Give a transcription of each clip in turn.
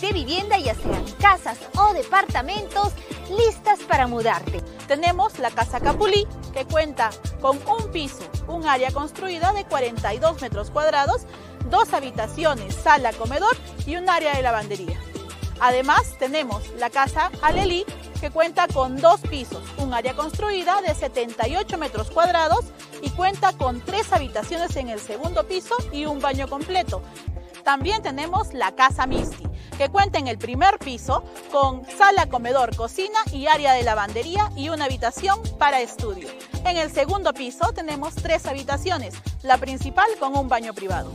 De vivienda, ya sean casas o departamentos, listas para mudarte. Tenemos la Casa Capulí, que cuenta con un piso, un área construida de 42 metros cuadrados, dos habitaciones, sala, comedor y un área de lavandería. Además, tenemos la Casa Alelí, que cuenta con dos pisos, un área construida de 78 metros cuadrados y cuenta con tres habitaciones en el segundo piso y un baño completo. También tenemos la Casa Misty, que cuenta en el primer piso con sala, comedor, cocina y área de lavandería y una habitación para estudio. En el segundo piso tenemos tres habitaciones, la principal con un baño privado.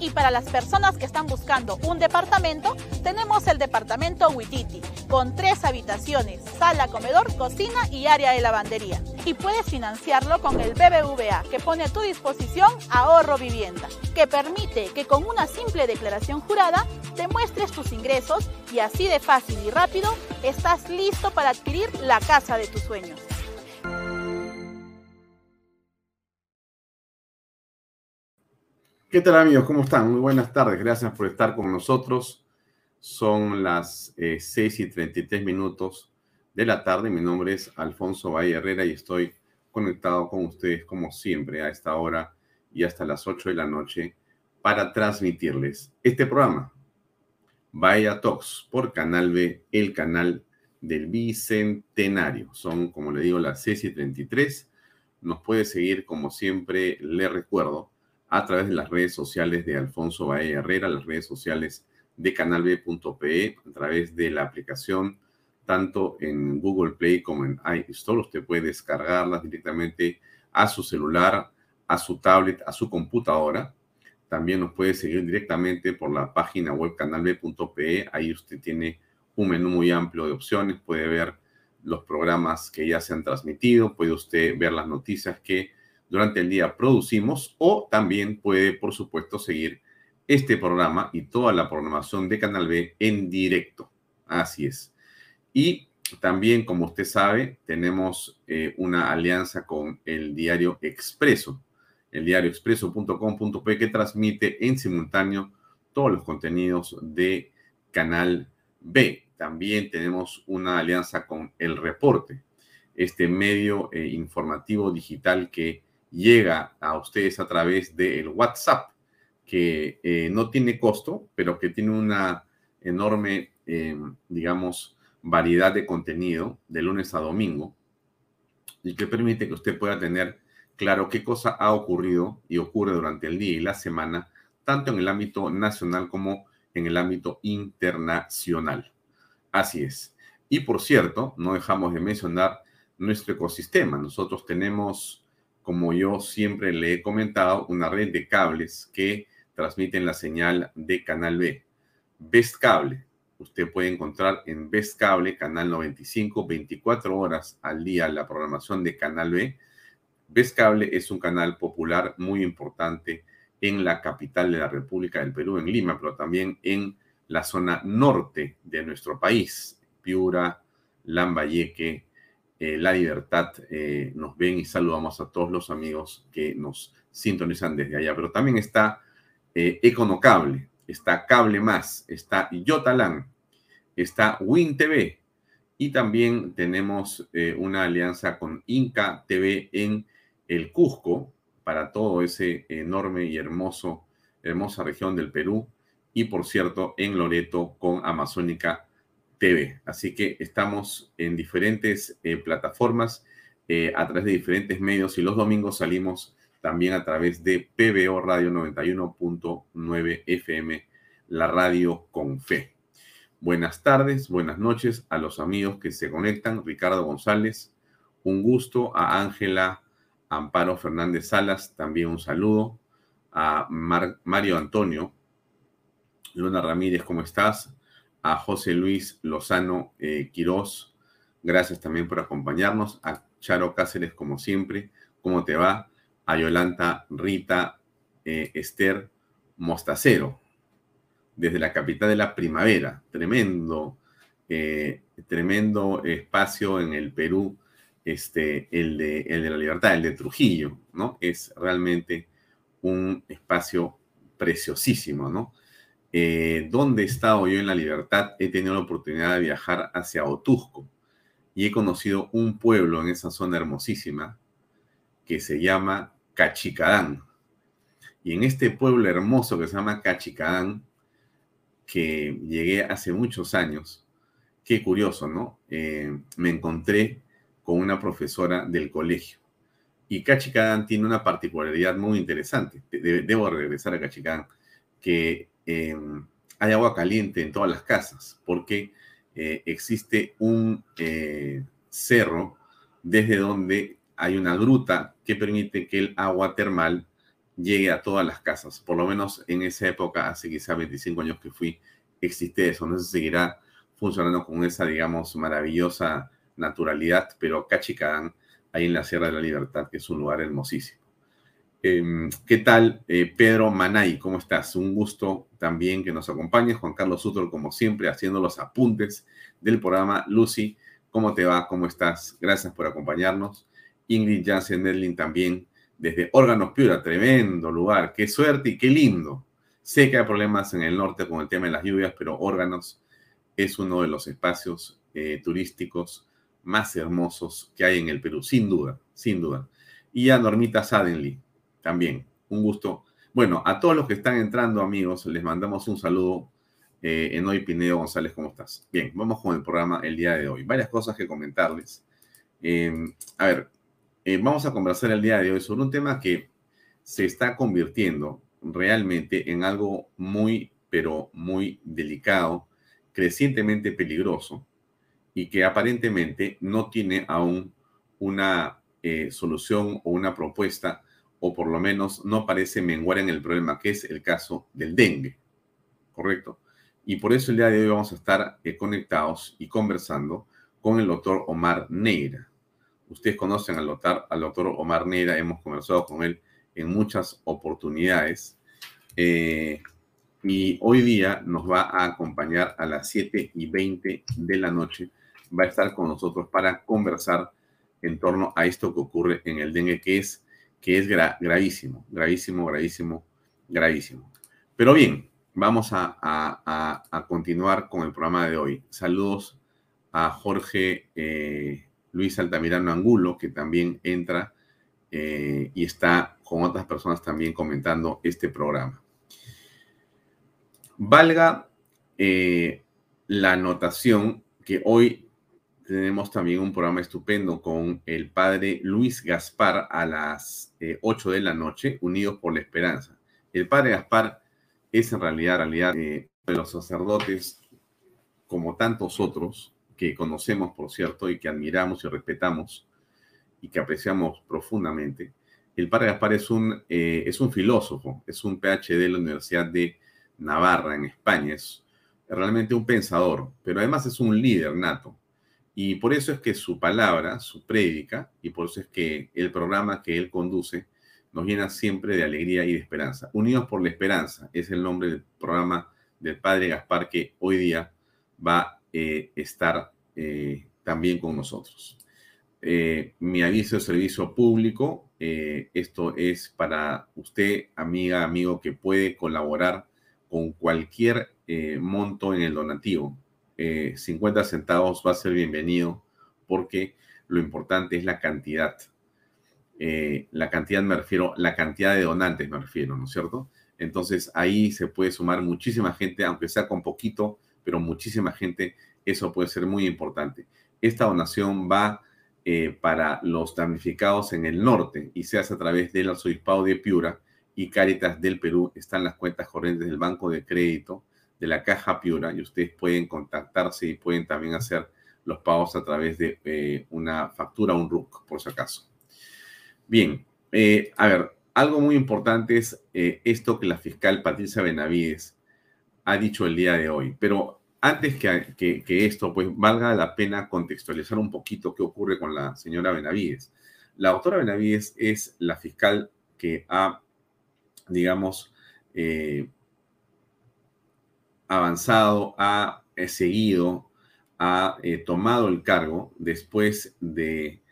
Y para las personas que están buscando un departamento, tenemos el departamento Huititi, con tres habitaciones, sala, comedor, cocina y área de lavandería. Y puedes financiarlo con el BBVA, que pone a tu disposición ahorro vivienda, que permite que con una simple declaración jurada te muestres tus ingresos y así de fácil y rápido estás listo para adquirir la casa de tus sueños. ¿Qué tal amigos? ¿Cómo están? Muy buenas tardes. Gracias por estar con nosotros. Son las 6 eh, y 33 minutos de la tarde. Mi nombre es Alfonso Valle Herrera y estoy conectado con ustedes como siempre a esta hora y hasta las 8 de la noche para transmitirles este programa. Vaya Talks por Canal B, el canal del Bicentenario. Son, como le digo, las 6 y 33. Nos puede seguir, como siempre, le recuerdo a través de las redes sociales de Alfonso Bae Herrera, las redes sociales de canalb.pe, a través de la aplicación tanto en Google Play como en iStore. Usted puede descargarlas directamente a su celular, a su tablet, a su computadora. También nos puede seguir directamente por la página web canalb.pe. Ahí usted tiene un menú muy amplio de opciones. Puede ver los programas que ya se han transmitido. Puede usted ver las noticias que durante el día producimos o también puede, por supuesto, seguir este programa y toda la programación de Canal B en directo. Así es. Y también, como usted sabe, tenemos eh, una alianza con el diario Expreso, el diario expreso.com.p que transmite en simultáneo todos los contenidos de Canal B. También tenemos una alianza con El Reporte, este medio eh, informativo digital que llega a ustedes a través del WhatsApp, que eh, no tiene costo, pero que tiene una enorme, eh, digamos, variedad de contenido de lunes a domingo y que permite que usted pueda tener claro qué cosa ha ocurrido y ocurre durante el día y la semana, tanto en el ámbito nacional como en el ámbito internacional. Así es. Y por cierto, no dejamos de mencionar nuestro ecosistema. Nosotros tenemos como yo siempre le he comentado, una red de cables que transmiten la señal de Canal B. Best Cable. Usted puede encontrar en Best Cable, Canal 95, 24 horas al día la programación de Canal B. Best Cable es un canal popular muy importante en la capital de la República del Perú, en Lima, pero también en la zona norte de nuestro país, Piura, Lambayeque, eh, La Libertad eh, nos ven y saludamos a todos los amigos que nos sintonizan desde allá. Pero también está eh, Econocable, está Cable Más, está Yotalan, está Win TV y también tenemos una alianza con Inca TV en el Cusco para todo ese enorme y hermoso hermosa región del Perú, y por cierto, en Loreto con Amazónica TV. Así que estamos en diferentes eh, plataformas, eh, a través de diferentes medios, y los domingos salimos también a través de PBO Radio 91.9 FM, la radio con fe. Buenas tardes, buenas noches a los amigos que se conectan. Ricardo González, un gusto. A Ángela Amparo Fernández Salas, también un saludo. A Mario Antonio, Luna Ramírez, ¿cómo estás? A José Luis Lozano eh, Quirós, gracias también por acompañarnos. A Charo Cáceres, como siempre, ¿cómo te va? A Yolanta Rita eh, Esther Mostacero, desde la capital de la primavera. Tremendo, eh, tremendo espacio en el Perú, este, el, de, el de la libertad, el de Trujillo, ¿no? Es realmente un espacio preciosísimo, ¿no? Eh, ¿Dónde he estado yo en la libertad? He tenido la oportunidad de viajar hacia Otusco y he conocido un pueblo en esa zona hermosísima que se llama Cachicadán. Y en este pueblo hermoso que se llama Cachicadán, que llegué hace muchos años. Qué curioso, ¿no? Eh, me encontré con una profesora del colegio. Y Cachicadán tiene una particularidad muy interesante. debo regresar a Cachicadán, que eh, hay agua caliente en todas las casas, porque eh, existe un cerro desde donde hay una gruta que permite que el agua termal llegue a todas las casas. Por lo menos en esa época, hace quizá 25 años que fui, existe eso. No se seguirá funcionando con esa, digamos, maravillosa naturalidad, pero Cachicadán, ahí en la Sierra de la Libertad, que es un lugar hermosísimo. Em, ¿Qué tal, eh, Pedro Manay? ¿Cómo estás? Un gusto también que nos acompañes. Juan Carlos Sutro, como siempre, haciendo los apuntes del programa. Lucy, ¿cómo te va? ¿Cómo estás? Gracias por acompañarnos. Ingrid Jansen Merlin también desde Órganos Piura, tremendo lugar, qué suerte y qué lindo. Sé que hay problemas en el norte con el tema de las lluvias, pero Órganos es uno de los espacios eh, turísticos más hermosos que hay en el Perú, sin duda, sin duda. Y a Normita Sadenly, también, un gusto. Bueno, a todos los que están entrando, amigos, les mandamos un saludo. Eh, Enoy Pineo González, ¿cómo estás? Bien, vamos con el programa el día de hoy. Varias cosas que comentarles. Eh, a ver, eh, vamos a conversar el día de hoy sobre un tema que se está convirtiendo realmente en algo muy, pero muy delicado, crecientemente peligroso y que aparentemente no tiene aún una eh, solución o una propuesta o por lo menos no parece menguar en el problema que es el caso del dengue, ¿correcto? Y por eso el día de hoy vamos a estar eh, conectados y conversando con el doctor Omar Neira. Ustedes conocen al doctor, al doctor Omar Neira, hemos conversado con él en muchas oportunidades. Eh, y hoy día nos va a acompañar a las 7 y 20 de la noche. Va a estar con nosotros para conversar en torno a esto que ocurre en el dengue, que es, que es gravísimo, gravísimo, gravísimo, gravísimo. Pero bien, vamos a, continuar con el programa de hoy. Saludos a Jorge eh, Luis Altamirano Angulo, que también entra eh, y está con otras personas también comentando este programa. Valga eh, la anotación que hoy tenemos también un programa estupendo con el padre Luis Gaspar a las 8 eh, de la noche, Unidos por la Esperanza. El padre Gaspar es en realidad, realidad de los sacerdotes, como tantos otros, que conocemos, por cierto, y que admiramos y respetamos y que apreciamos profundamente. El padre Gaspar es un, eh, es un filósofo, es un PhD de la Universidad de Navarra, en España. Es realmente un pensador, pero además es un líder nato. Y por eso es que su palabra, su prédica, y por eso es que el programa que él conduce nos llena siempre de alegría y de esperanza. Unidos por la Esperanza es el nombre del programa del padre Gaspar que hoy día va eh, estar eh, también con nosotros. Eh, mi aviso de servicio público, esto es para usted, amiga, amigo, que puede colaborar con cualquier monto en el donativo. 50 centavos va a ser bienvenido porque lo importante es la cantidad. la cantidad me refiero, la cantidad de donantes me refiero, ¿no es cierto? Entonces ahí se puede sumar muchísima gente, aunque sea con poquito, pero muchísima gente, eso puede ser muy importante. Esta donación va eh, para los damnificados en el norte y se hace a través del arzobispado de Piura y Cáritas del Perú. Están las cuentas corrientes del Banco de Crédito de la Caja Piura y ustedes pueden contactarse y pueden también hacer los pagos a través de eh, una factura, un RUC, por si acaso. Bien, eh, a ver, algo muy importante es esto que la fiscal Patricia Benavides ha dicho el día de hoy, pero antes que, esto, pues valga la pena contextualizar un poquito qué ocurre con la señora Benavides. La doctora Benavides es la fiscal que ha, digamos, eh, avanzado, ha eh, seguido, ha eh, tomado el cargo después de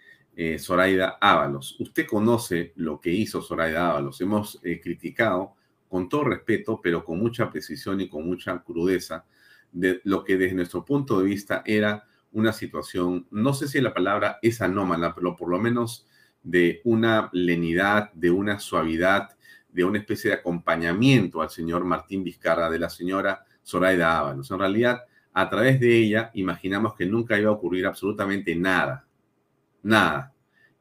Zoraida Ábalos. Usted conoce lo que hizo Zoraida Ábalos. Hemos criticado con todo respeto, pero con mucha precisión y con mucha crudeza, de lo que desde nuestro punto de vista era una situación, no sé si la palabra es anómala, pero por lo menos de una lenidad, de una suavidad, de una especie de acompañamiento al señor Martín Vizcarra, de la señora Zoraida Ábalos. En realidad, a través de ella, imaginamos que nunca iba a ocurrir absolutamente nada, nada.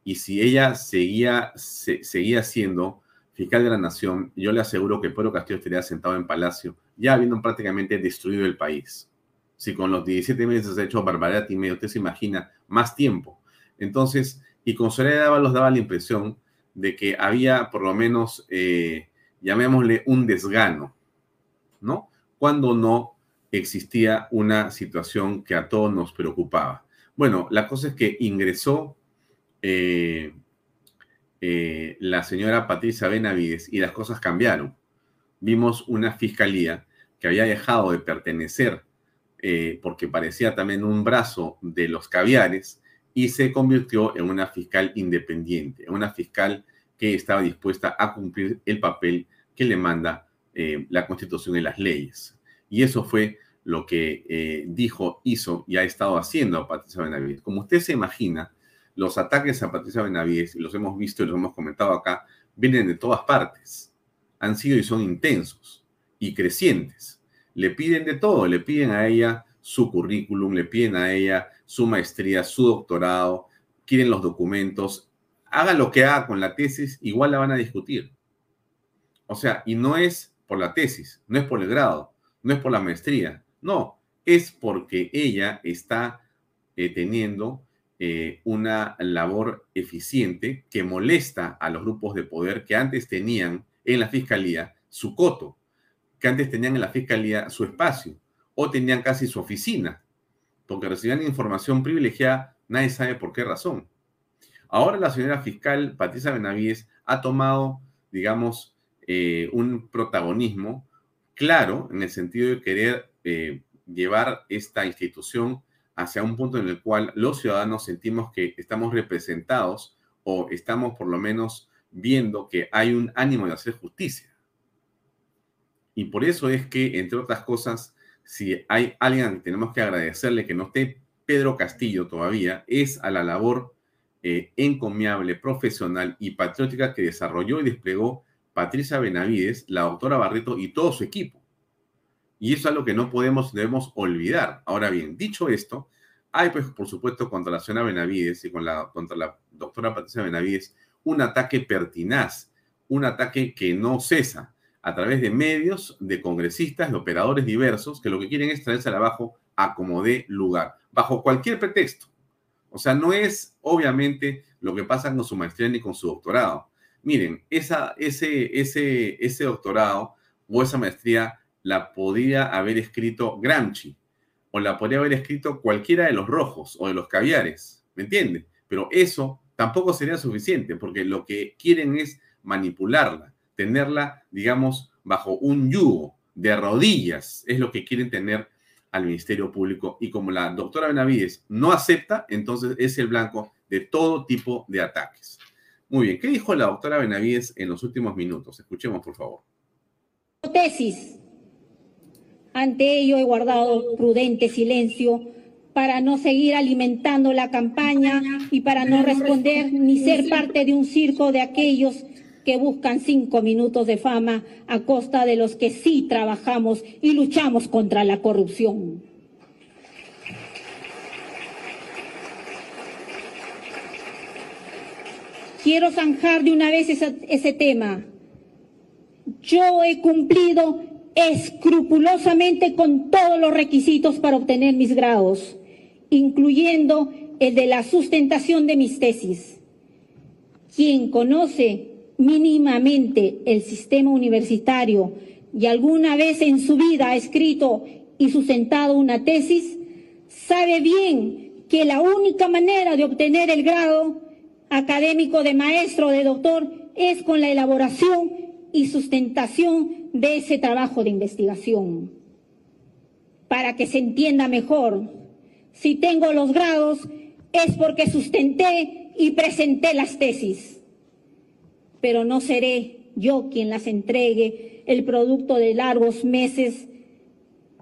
Y si ella seguía, seguía siendo fiscal de la nación, yo le aseguro que Pedro Castillo estaría sentado en Palacio, ya habiendo prácticamente destruido el país. Si con los 17 meses ha hecho barbaridad y medio, usted se imagina más tiempo. Entonces, y con Soledad Ábalos daba la impresión de que había por lo menos, eh, llamémosle, un desgano, ¿no? Cuando no existía una situación que a todos nos preocupaba. Bueno, la cosa es que ingresó eh, eh, la señora Patricia Benavides y las cosas cambiaron. Vimos una fiscalía que había dejado de pertenecer eh, porque parecía también un brazo de los caviares y se convirtió en una fiscal independiente, en una fiscal que estaba dispuesta a cumplir el papel que le manda eh, la constitución y las leyes. Y eso fue lo que dijo, hizo y ha estado haciendo Patricia Benavides. Como usted se imagina, los ataques a Patricia Benavides, los hemos visto y los hemos comentado acá, vienen de todas partes. Han sido y son intensos y crecientes. Le piden de todo, le piden a ella su currículum, le piden a ella su maestría, su doctorado, quieren los documentos. Haga lo que haga con la tesis, igual la van a discutir. O sea, y no es por la tesis, no es por el grado, no es por la maestría, no, es porque ella está eh, teniendo eh, una labor eficiente que molesta a los grupos de poder que antes tenían en la fiscalía su coto, que antes tenían en la fiscalía su espacio o tenían casi su oficina, porque recibían información privilegiada, nadie sabe por qué razón. Ahora la señora fiscal Patricia Benavides ha tomado, digamos, eh, un protagonismo claro en el sentido de querer eh, llevar esta institución hacia un punto en el cual los ciudadanos sentimos que estamos representados o estamos por lo menos viendo que hay un ánimo de hacer justicia. Y por eso es que, entre otras cosas, si hay alguien que tenemos que agradecerle que no esté Pedro Castillo todavía, es a la labor eh, encomiable, profesional y patriótica que desarrolló y desplegó Patricia Benavides, la doctora Barreto y todo su equipo. Y eso es algo que no podemos, debemos olvidar. Ahora bien, dicho esto, hay, pues, por supuesto, contra la señora Benavides y contra la doctora Patricia Benavides, un ataque pertinaz, un ataque que no cesa a través de medios, de congresistas, de operadores diversos, que lo que quieren es traerse abajo a como dé lugar, bajo cualquier pretexto. O sea, no es obviamente lo que pasa con su maestría ni con su doctorado. Miren, esa, ese, ese, ese doctorado o esa maestría la podía haber escrito Gramsci o la podría haber escrito cualquiera de los rojos o de los caviares, ¿me entiende? Pero eso tampoco sería suficiente porque lo que quieren es manipularla, tenerla, digamos, bajo un yugo de rodillas, es lo que quieren tener al Ministerio Público. Y como la doctora Benavides no acepta, entonces es el blanco de todo tipo de ataques. Muy bien, ¿qué dijo la doctora Benavides en los últimos minutos? Escuchemos, por favor. Tesis ante ello he guardado prudente silencio para no seguir alimentando la campaña y para no responder ni ser parte de un circo de aquellos que buscan cinco minutos de fama a costa de los que sí trabajamos y luchamos contra la corrupción. Quiero zanjar de una vez ese, ese tema. Yo he cumplido escrupulosamente con todos los requisitos para obtener mis grados, incluyendo el de la sustentación de mis tesis. Quien conoce mínimamente el sistema universitario y alguna vez en su vida ha escrito y sustentado una tesis, sabe bien que la única manera de obtener el grado académico de maestro de doctor es con la elaboración y sustentación de ese trabajo de investigación. Para que se entienda mejor, si tengo los grados es porque sustenté y presenté las tesis. Pero no seré yo quien las entregue, el producto de largos meses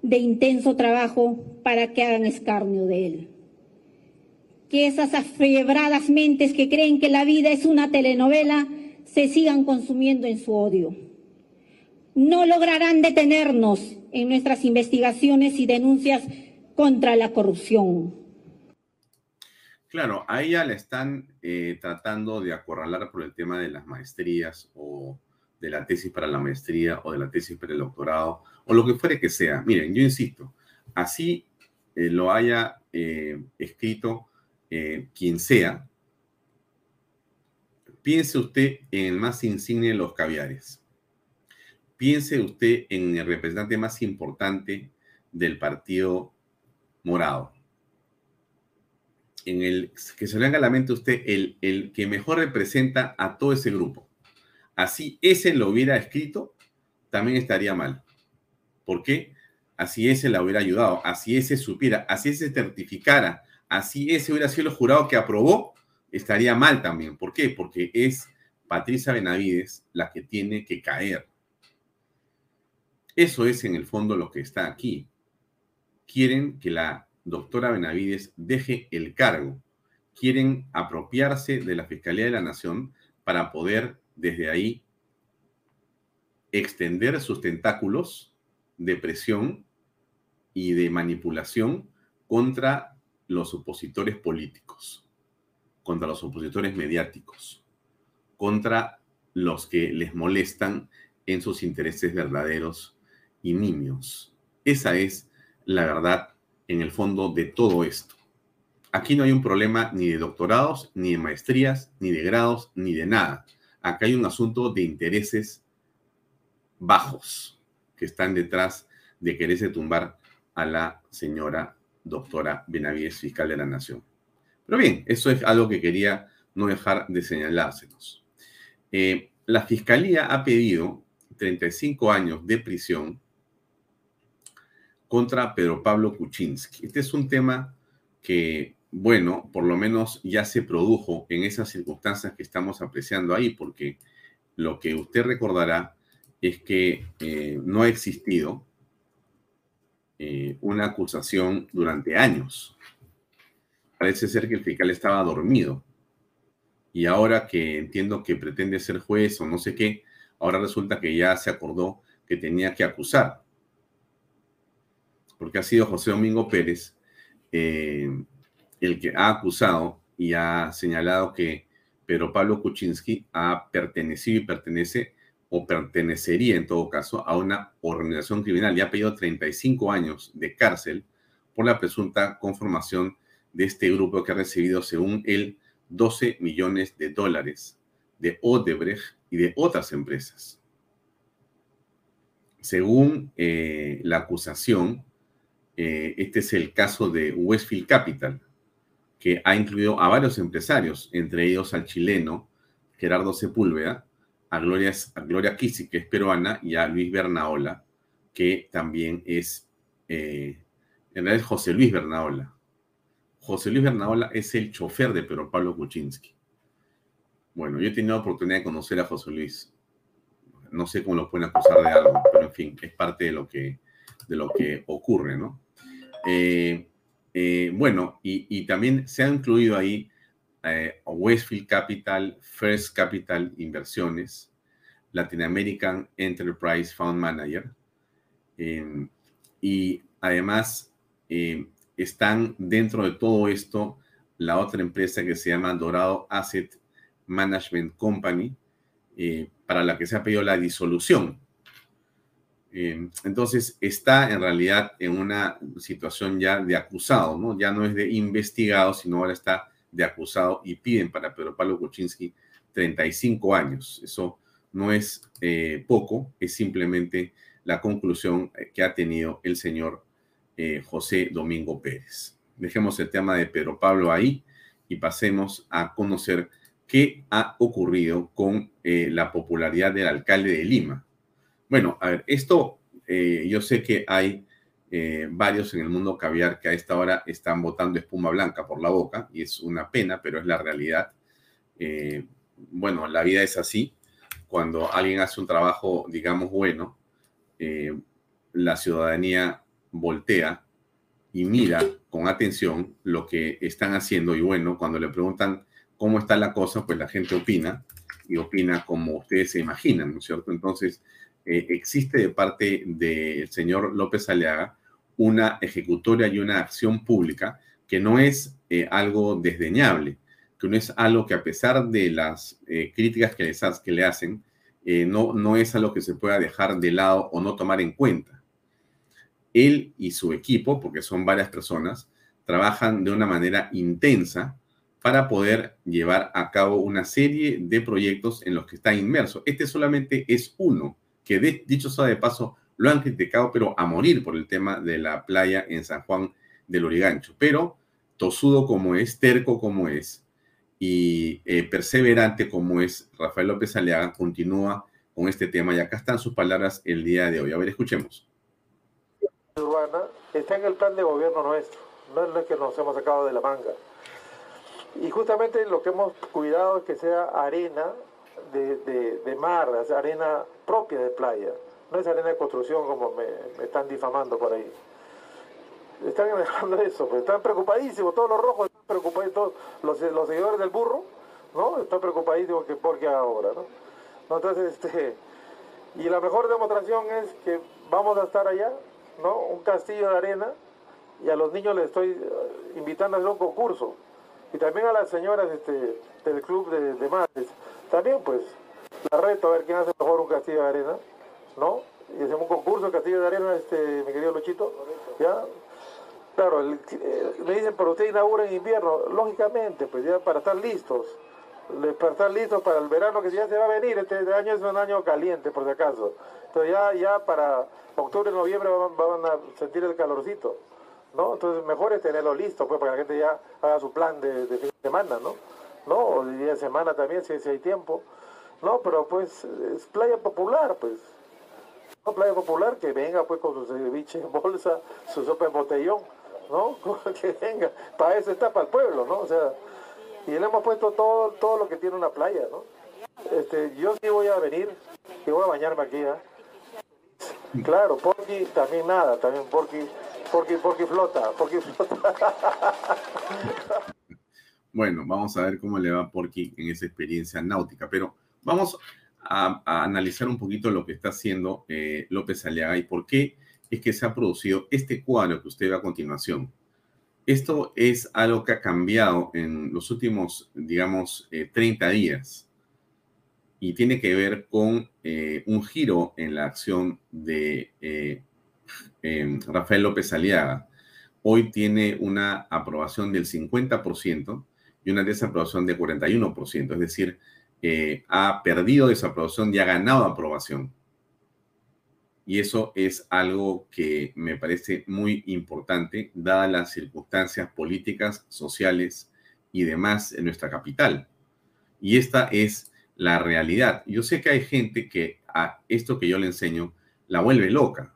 de intenso trabajo para que hagan escarnio de él. Que esas afiebradas mentes que creen que la vida es una telenovela se sigan consumiendo en su odio. No lograrán detenernos en nuestras investigaciones y denuncias contra la corrupción. Claro, a ella la están eh, tratando de acorralar por el tema de las maestrías o de la tesis para la maestría o de la tesis para el doctorado o lo que fuere que sea. Miren, yo insisto, así eh, lo haya eh, escrito quien sea, piense usted en el más insigne de los caviares. Piense usted en el representante más importante del Partido Morado en el que se le haga la mente usted el, el que mejor representa a todo ese grupo. Así ese lo hubiera escrito, también estaría mal. ¿Por qué? Así ese la hubiera ayudado, así ese supiera, así ese certificara, así ese hubiera sido el jurado que aprobó, estaría mal también. ¿Por qué? Porque es Patricia Benavides la que tiene que caer. Eso es en el fondo lo que está aquí. Quieren que la doctora Benavides deje el cargo. Quieren apropiarse de la Fiscalía de la Nación para poder desde ahí extender sus tentáculos de presión y de manipulación contra los opositores políticos, contra los opositores mediáticos, contra los que les molestan en sus intereses verdaderos y nimios. Esa es la verdad en el fondo de todo esto. Aquí no hay un problema ni de doctorados, ni de maestrías, ni de grados, ni de nada. Acá hay un asunto de intereses bajos que están detrás de quererse tumbar a la señora doctora Benavides, fiscal de la Nación. Pero bien, eso es algo que quería no dejar de señalárselos. Eh, la fiscalía ha pedido 35 años de prisión contra Pedro Pablo Kuczynski. Este es un tema que, bueno, por lo menos ya se produjo en esas circunstancias que estamos apreciando ahí, porque lo que usted recordará es que eh, no ha existido eh, una acusación durante años. Parece ser que el fiscal estaba dormido. Y ahora que entiendo que pretende ser juez o no sé qué, ahora resulta que ya se acordó que tenía que acusar porque ha sido José Domingo Pérez eh, el que ha acusado y ha señalado que Pedro Pablo Kuczynski ha pertenecido y pertenece o pertenecería en todo caso a una organización criminal y ha pedido 35 años de cárcel por la presunta conformación de este grupo que ha recibido, según él, 12 millones de dólares de Odebrecht y de otras empresas. Según eh, la acusación, eh, este es el caso de Westfield Capital, que ha incluido a varios empresarios, entre ellos al chileno Gerardo Sepúlveda, a Gloria, a Gloria que es peruana, y a Luis Bernaola, que también es, eh, en realidad es José Luis Bernaola. José Luis Bernaola es el chofer de Pedro Pablo Kuczynski. Bueno, yo he tenido la oportunidad de conocer a José Luis. No sé cómo lo pueden acusar de algo, pero en fin, es parte de lo que, de lo que ocurre, ¿no? Eh, eh, bueno, y, también se ha incluido ahí eh, Westfield Capital, First Capital Inversiones, Latin American Enterprise Fund Manager. y además eh, están dentro de todo esto la otra empresa que se llama Dorado Asset Management Company, eh, para la que se ha pedido la disolución. Eh, entonces está en realidad en una situación ya de acusado, ¿no? Ya no es de investigado, sino ahora está de acusado y piden para Pedro Pablo Kuczynski 35 años. Eso no es eh, poco, es simplemente la conclusión que ha tenido el señor José Domingo Pérez. Dejemos el tema de Pedro Pablo ahí y pasemos a conocer qué ha ocurrido con eh, la popularidad del alcalde de Lima. Bueno, a ver, esto eh, yo sé que hay eh, varios en el mundo caviar que a esta hora están botando espuma blanca por la boca y es una pena, pero es la realidad. bueno, la vida es así. Cuando alguien hace un trabajo, digamos, bueno, la ciudadanía voltea y mira con atención lo que están haciendo y bueno, cuando le preguntan cómo está la cosa, pues la gente opina y opina como ustedes se imaginan, ¿no es cierto? Entonces, eh, existe de parte del señor López Aliaga una ejecutoria y una acción pública que no es eh, algo desdeñable, que no es algo que a pesar de las eh, críticas que, les, que le hacen, no, no es algo que se pueda dejar de lado o no tomar en cuenta él y su equipo, porque son varias personas, trabajan de una manera intensa para poder llevar a cabo una serie de proyectos en los que está inmerso. Este solamente es uno, que dicho sea de paso, lo han criticado, pero a morir por el tema de la playa en San Juan del Origancho. Pero tosudo como es, terco como es y eh, perseverante como es, Rafael López Aliaga continúa con este tema y acá están sus palabras el día de hoy. A ver, escuchemos urbana está en el plan de gobierno nuestro, no es lo que nos hemos sacado de la manga. Y justamente lo que hemos cuidado es que sea arena de, de, mar, arena propia de playa, no es arena de construcción como me, están difamando por ahí. Están hablando de eso, pues están preocupadísimos, todos los rojos están preocupados, todos los, los seguidores del burro, ¿no? Están preocupadísimos que por qué ahora. Entonces, este, y la mejor demostración es que vamos a estar allá, ¿no? Un castillo de arena y a los niños les estoy eh, invitando a hacer un concurso. Y también a las señoras este, del club de, madres. También pues la reto a ver quién hace mejor un castillo de arena, ¿no? Y hacemos un concurso de castillo de arena, este, mi querido Luchito, ¿ya? Claro, eh, me dicen, pero usted inaugura en invierno. Lógicamente, pues ya para estar listos. Para estar listos para el verano que ya se va a venir. Este año es un año caliente, por si acaso. Entonces ya, ya para octubre, noviembre van, a sentir el calorcito, ¿no? Entonces mejor es tenerlo listo, pues, para que la gente ya haga su plan de, fin de semana, ¿no? ¿No? O día de semana también, si, hay tiempo. No, pero pues es playa popular, pues. No, playa popular, que venga pues con su ceviche en bolsa, su sopa en botellón, ¿no? que venga. Para eso está para el pueblo, ¿no? O sea, y le hemos puesto todo, todo lo que tiene una playa, ¿no? Este, yo sí voy a venir y voy a bañarme aquí, ¿eh? Claro, porque también nada, también porque porque porque flota, porque flota. Bueno, vamos a ver cómo le va Porky en esa experiencia náutica, pero vamos a, analizar un poquito lo que está haciendo eh, López Aliaga y por qué es que se ha producido este cuadro que usted ve a continuación. Esto es algo que ha cambiado en los últimos, digamos, 30 eh, días y tiene que ver con eh, un giro en la acción de eh, em, Rafael López Aliaga. Hoy tiene una aprobación del 50% y una desaprobación del 41%, es decir, eh, ha perdido desaprobación y ha ganado aprobación. Y eso es algo que me parece muy importante, dadas las circunstancias políticas, sociales y demás en nuestra capital. Y esta es la realidad. Yo sé que hay gente que a esto que yo le enseño la vuelve loca.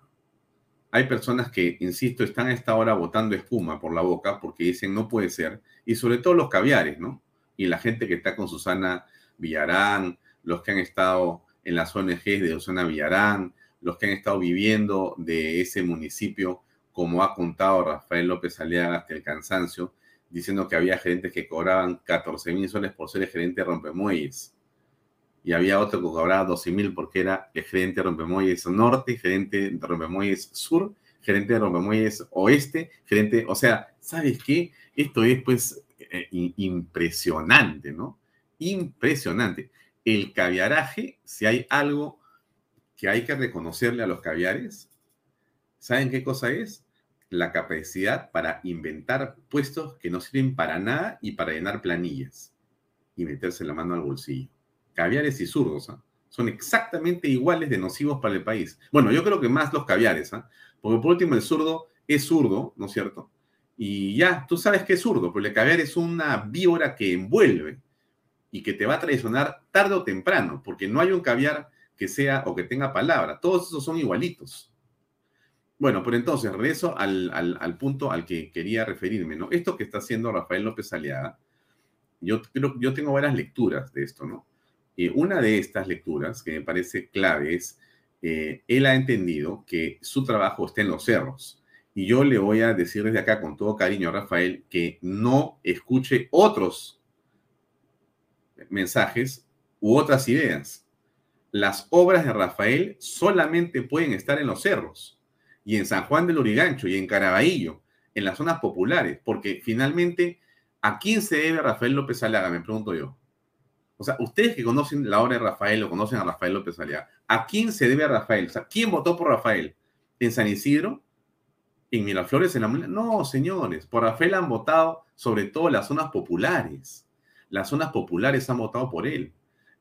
Hay personas que, insisto, están a esta hora botando espuma por la boca porque dicen no puede ser. Y sobre todo los caviares, ¿no? Y la gente que está con Susana Villarán, los que han estado en las ONGs de Susana Villarán, los que han estado viviendo de ese municipio, como ha contado Rafael López Aliaga hasta el cansancio, diciendo que había gerentes que cobraban 14 mil soles por ser gerente de rompemuelles y había otro que cobraba 12 mil porque era el gerente de Rompemuelles Norte, gerente de Rompemuelles Sur, gerente de Rompemuelles Oeste, gerente, o sea, ¿sabes qué? Esto es pues eh, impresionante, ¿no? Impresionante. El caviaraje, si hay algo que hay que reconocerle a los caviares, ¿saben qué cosa es? La capacidad para inventar puestos que no sirven para nada y para llenar planillas y meterse la mano al bolsillo. Caviares y zurdos, ¿ah? son exactamente iguales de nocivos para el país. Bueno, yo creo que más los caviares, ¿ah? porque por último el zurdo es zurdo, ¿no es cierto? Y ya, tú sabes que es zurdo, pero el caviar es una víbora que envuelve y que te va a traicionar tarde o temprano, porque no hay un caviar que sea o que tenga palabra. Todos esos son igualitos. Bueno, pero entonces regreso al, punto al que quería referirme, ¿no? Esto que está haciendo Rafael López Aliaga, yo, yo tengo varias lecturas de esto, ¿no? Y una de estas lecturas que me parece clave es, eh, él ha entendido que su trabajo está en los cerros. Y yo le voy a decir desde acá con todo cariño a Rafael que no escuche otros mensajes u otras ideas las obras de Rafael solamente pueden estar en los cerros y en San Juan del Urigancho y en Caraballo, en las zonas populares, porque finalmente, ¿a quién se debe Rafael López Aliaga? Me pregunto yo. O sea, ustedes que conocen la obra de Rafael o conocen a Rafael López Aliaga, ¿a quién se debe a Rafael? O sea, ¿quién votó por Rafael? ¿En San Isidro? ¿En Miraflores? ¿En la No, señores, por Rafael han votado sobre todo las zonas populares. Las zonas populares han votado por él.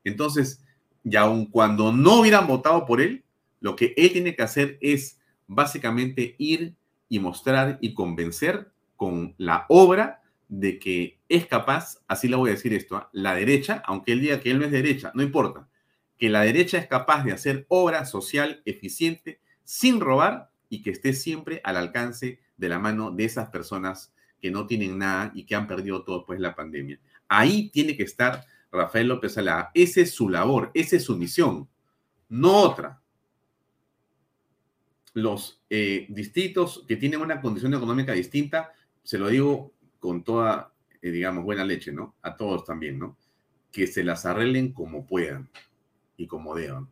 Entonces, y aun cuando no hubieran votado por él, lo que él tiene que hacer es básicamente ir y mostrar y convencer con la obra de que es capaz, así le voy a decir esto, ¿ah? la derecha, aunque él diga que él no es derecha, no importa, que la derecha es capaz de hacer obra social eficiente sin robar y que esté siempre al alcance de la mano de esas personas que no tienen nada y que han perdido todo después de la pandemia. Ahí tiene que estar Rafael López Alá. Esa es su labor, esa es su misión, no otra. Los eh, distritos que tienen una condición económica distinta, se lo digo con toda, eh, digamos, buena leche, ¿no? A todos también, ¿no? Que se las arreglen como puedan y como deban.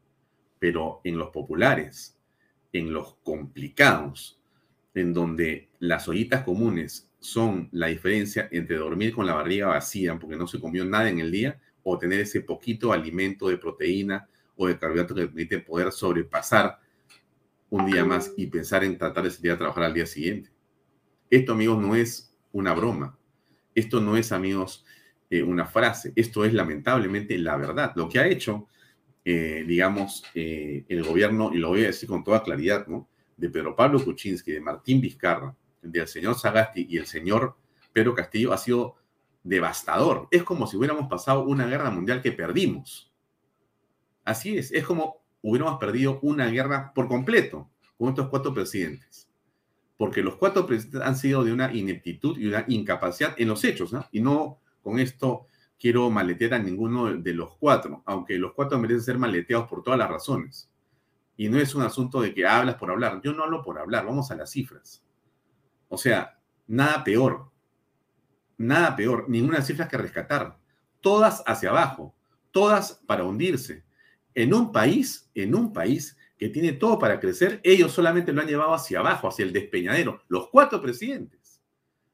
Pero en los populares, en los complicados, en donde las ollitas comunes son la diferencia entre dormir con la barriga vacía porque no se comió nada en el día o tener ese poquito alimento de proteína o de carbohidrato que permite poder sobrepasar un día más y pensar en tratar de salir a trabajar al día siguiente. Esto, amigos, no es una broma. Esto no es, amigos, eh, una frase. Esto es lamentablemente la verdad. Lo que ha hecho, eh, digamos, eh, el gobierno, y lo voy a decir con toda claridad, ¿no? De Pedro Pablo Kuczynski, de Martín Vizcarra, del señor Sagasti y el señor Pedro Castillo, ha sido devastador. Es como si hubiéramos pasado una guerra mundial que perdimos. Así es, es como hubiéramos perdido una guerra por completo con estos cuatro presidentes. Porque los cuatro presidentes han sido de una ineptitud y una incapacidad en los hechos, ¿no? Y no con esto quiero maletear a ninguno de los cuatro, aunque los cuatro merecen ser maleteados por todas las razones. Y no es un asunto de que hablas por hablar. Yo no hablo por hablar, vamos a las cifras. O sea, nada peor nada peor, ninguna cifra que rescatar. Todas hacia abajo, todas para hundirse. En un país, en un país que tiene todo para crecer, ellos solamente lo han llevado hacia abajo, hacia el despeñadero, los cuatro presidentes.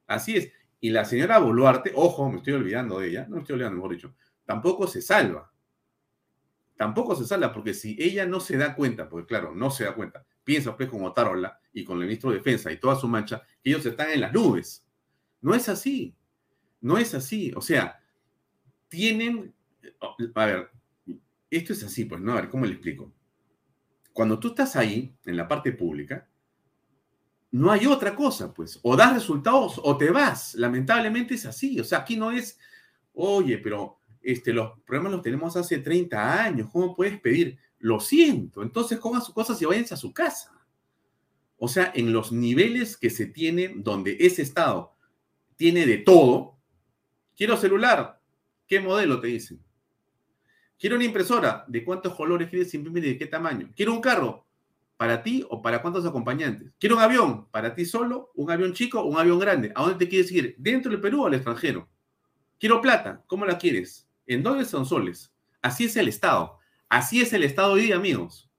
Así es. Y la señora Boluarte, ojo, me estoy olvidando de ella, no me estoy olvidando, mejor dicho, tampoco se salva. Tampoco se salva, porque si ella no se da cuenta, porque claro, no se da cuenta, piensa pues con Otarola y con el ministro de Defensa y toda su mancha, que ellos están en las nubes. No es así. No es así. O sea, tienen. A ver, esto es así, pues, ¿no? A ver, ¿cómo le explico? Cuando tú estás ahí, en la parte pública, no hay otra cosa, pues. O das resultados o te vas. Lamentablemente es así. O sea, aquí no es, oye, pero este, los problemas los tenemos hace 30 años. ¿Cómo puedes pedir? Lo siento. Entonces cojan sus cosas y váyanse a su casa. O sea, en los niveles que se tiene, donde ese Estado tiene de todo, Quiero celular. ¿Qué modelo te dicen? Quiero una impresora. ¿De cuántos colores quieres imprimir y de qué tamaño? Quiero un carro. ¿Para ti o para cuántos acompañantes? Quiero un avión. ¿Para ti solo? ¿Un avión chico o un avión grande? ¿A dónde te quieres ir? ¿Dentro del Perú o al extranjero? Quiero plata. ¿Cómo la quieres? ¿En dólares son soles? Así es el Estado. Así es el Estado hoy amigos.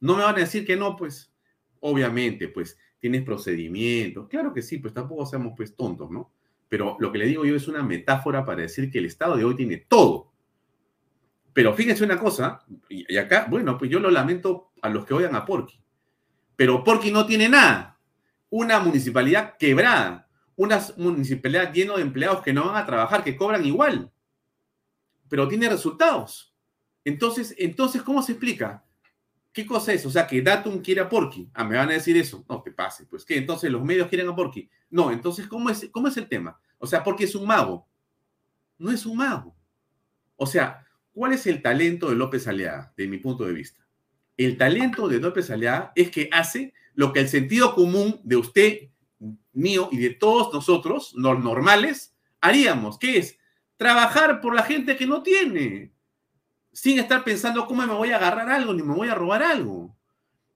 No me van a decir que no, pues, obviamente, pues, tienes procedimientos. Claro que sí, pues tampoco seamos pues tontos, ¿no? Pero lo que le digo yo es una metáfora para decir que el Estado de hoy tiene todo. Pero fíjense una cosa, y acá, bueno, pues yo lo lamento a los que oigan a Porky. Pero Porky no tiene nada. Una municipalidad quebrada, una municipalidad llena de empleados que no van a trabajar, que cobran igual, pero tiene resultados. Entonces, entonces, ¿cómo se explica? ¿Qué cosa es? O sea, que Datum quiere a Porky. Ah, me van a decir eso. No, que pase. Pues, ¿qué? Entonces, los medios quieren a Porky. No, entonces, ¿cómo es, cómo es el tema? O sea, Porky es un mago. No es un mago. O sea, ¿cuál es el talento de López Aliaga, de mi punto de vista? El talento de López Aliaga es que hace lo que el sentido común de usted, mío y de todos nosotros, los normales, haríamos. ¿Qué es? Trabajar por la gente que no tiene sin estar pensando cómo me voy a agarrar algo ni me voy a robar algo.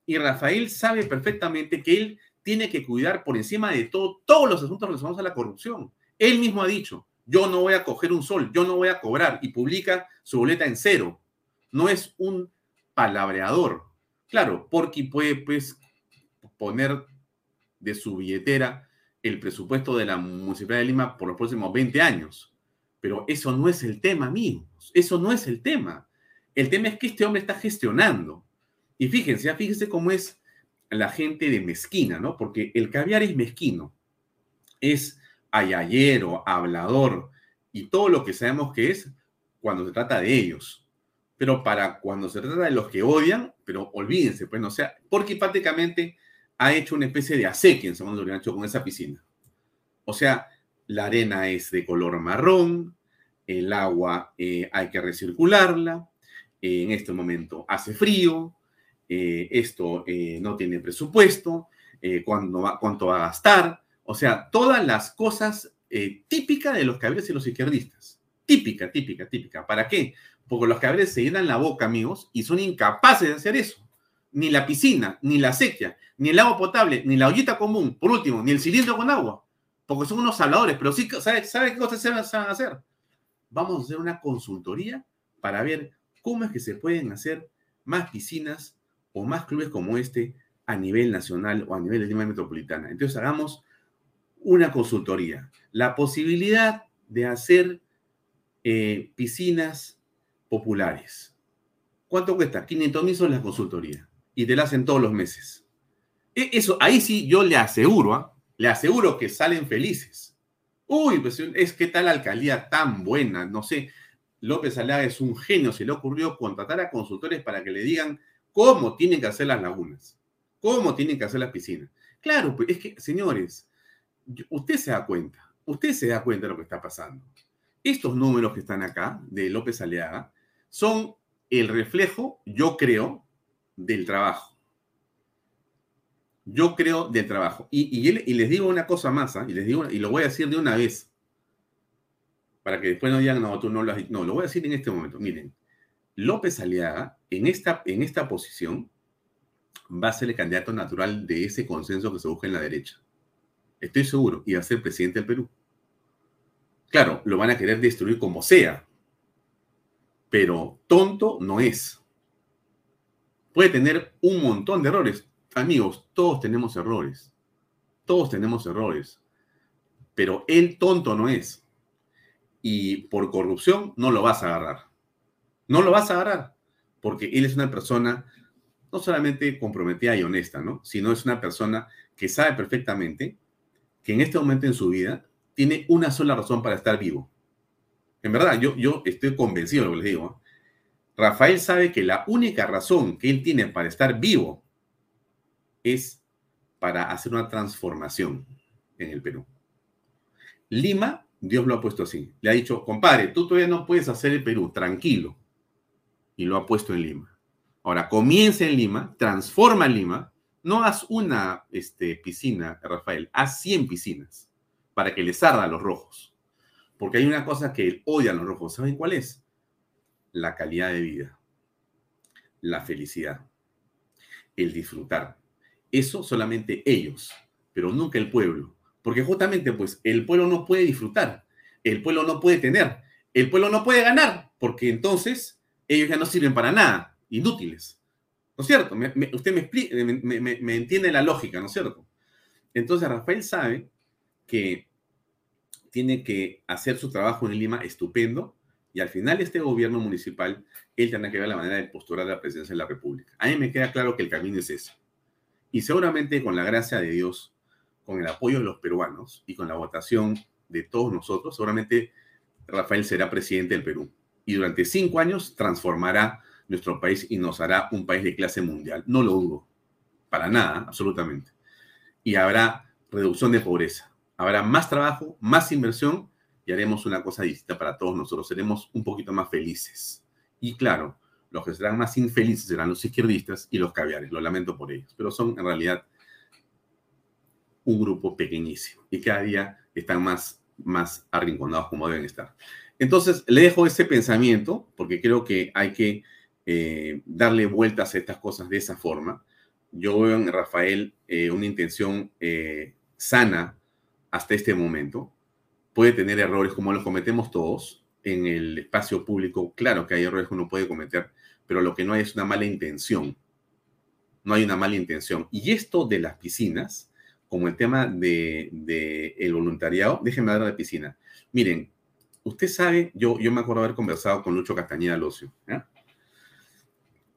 Y Rafael sabe perfectamente que él tiene que cuidar por encima de todo todos los asuntos relacionados a la corrupción. Él mismo ha dicho, yo no voy a coger un sol, yo no voy a cobrar y publica su boleta en cero. No es un palabreador. Claro, porque puede pues, poner de su billetera el presupuesto de la Municipalidad de Lima por los próximos 20 años. Pero eso no es el tema, amigos. Eso no es el tema. El tema es que este hombre está gestionando. Y fíjense, fíjense cómo es la gente de mezquina, ¿no? Porque el caviar es mezquino. Es ayayero, hablador y todo lo que sabemos que es cuando se trata de ellos. Pero para cuando se trata de los que odian, pero olvídense, pues, no sea, porque prácticamente ha hecho una especie de acequia en San Juan con esa piscina. O sea, la arena es de color marrón, el agua eh, hay que recircularla, en este momento hace frío, eh, esto eh, no tiene presupuesto, cuánto va, cuánto va a gastar, o sea, todas las cosas típicas de los cabres y los izquierdistas. Típica, típica, típica. ¿Para qué? Porque los cabres se llenan la boca, amigos, y son incapaces de hacer eso. Ni la piscina, ni la sequía, ni el agua potable, ni la ollita común, por último, ni el cilindro con agua porque son unos habladores, pero sí, ¿sabe, sabe qué cosas se van a hacer? Vamos a hacer una consultoría para ver cómo es que se pueden hacer más piscinas o más clubes como este a nivel nacional o a nivel de Lima Metropolitana. Entonces hagamos una consultoría. La posibilidad de hacer eh, piscinas populares. ¿Cuánto cuesta? 500 mil son la consultoría. Y te la hacen todos los meses. E, eso, ahí sí yo le aseguro, ¿ah? Le aseguro que salen felices. Uy, pues es que tal alcaldía tan buena, no sé. López Alá es un genio, se le ocurrió contratar a consultores para que le digan cómo tienen que hacer las lagunas, cómo tienen que hacer las piscinas. Claro, pues es que, señores, usted se da cuenta, usted se da cuenta de lo que está pasando. Estos números que están acá de López Aliaga son el reflejo, yo creo, del trabajo yo creo del trabajo. Y, y, les digo una cosa más, ¿ah? y les digo, y lo voy a decir de una vez, para que después no digan, no, tú no lo has dicho. No, lo voy a decir en este momento. Miren, López Aliaga, en esta, en esta posición, va a ser el candidato natural de ese consenso que se busca en la derecha. Estoy seguro, y va a ser presidente del Perú. Claro, lo van a querer destruir como sea, pero tonto no es. Puede tener un montón de errores amigos, todos tenemos errores. Todos tenemos errores. Pero él tonto no es. Y por corrupción no lo vas a agarrar. No lo vas a agarrar. Porque él es una persona no solamente comprometida y honesta, ¿no? Sino es una persona que sabe perfectamente que en este momento en su vida tiene una sola razón para estar vivo. En verdad, yo, yo estoy convencido de lo que les digo. Rafael sabe que la única razón que él tiene para estar vivo es para hacer una transformación en el Perú. Lima, Dios lo ha puesto así. Le ha dicho, compadre, tú todavía no puedes hacer el Perú, tranquilo. Y lo ha puesto en Lima. Ahora, comienza en Lima, transforma Lima. No haz una este, piscina, Rafael, haz 100 piscinas para que les arda a los rojos. Porque hay una cosa que odian los rojos. ¿Saben cuál es? La calidad de vida, la felicidad, el disfrutar. Eso solamente ellos, pero nunca el pueblo. Porque justamente, pues, el pueblo no puede disfrutar, el pueblo no puede tener, el pueblo no puede ganar, porque entonces ellos ya no sirven para nada, inútiles. ¿No es cierto? usted me, explica, me, entiende la lógica, ¿no es cierto? Entonces Rafael sabe que tiene que hacer su trabajo en Lima estupendo y al final este gobierno municipal, él tendrá que ver la manera de postular la presidencia de la República. A mí me queda claro que el camino es ese. Y seguramente con la gracia de Dios, con el apoyo de los peruanos y con la votación de todos nosotros, seguramente Rafael será presidente del Perú. Y durante cinco años transformará nuestro país y nos hará un país de clase mundial. No lo dudo. Para nada, absolutamente. Y habrá reducción de pobreza. Habrá más trabajo, más inversión y haremos una cosa distinta para todos nosotros. Seremos un poquito más felices. Y claro, los que serán más infelices serán los izquierdistas y los caviares. Lo lamento por ellos. Pero son en realidad un grupo pequeñísimo. Y cada día están más, más arrinconados como deben estar. Entonces, le dejo ese pensamiento porque creo que hay que eh, darle vueltas a estas cosas de esa forma. Yo veo en Rafael eh, una intención eh, sana hasta este momento. Puede tener errores como los cometemos todos en el espacio público. Claro que hay errores que uno puede cometer, pero lo que no hay es una mala intención. No hay una mala intención. Y esto de las piscinas, como el tema del de, el voluntariado, déjenme hablar de piscina. Miren, usted sabe, yo, yo me acuerdo haber conversado con Lucho Castañeda Locio,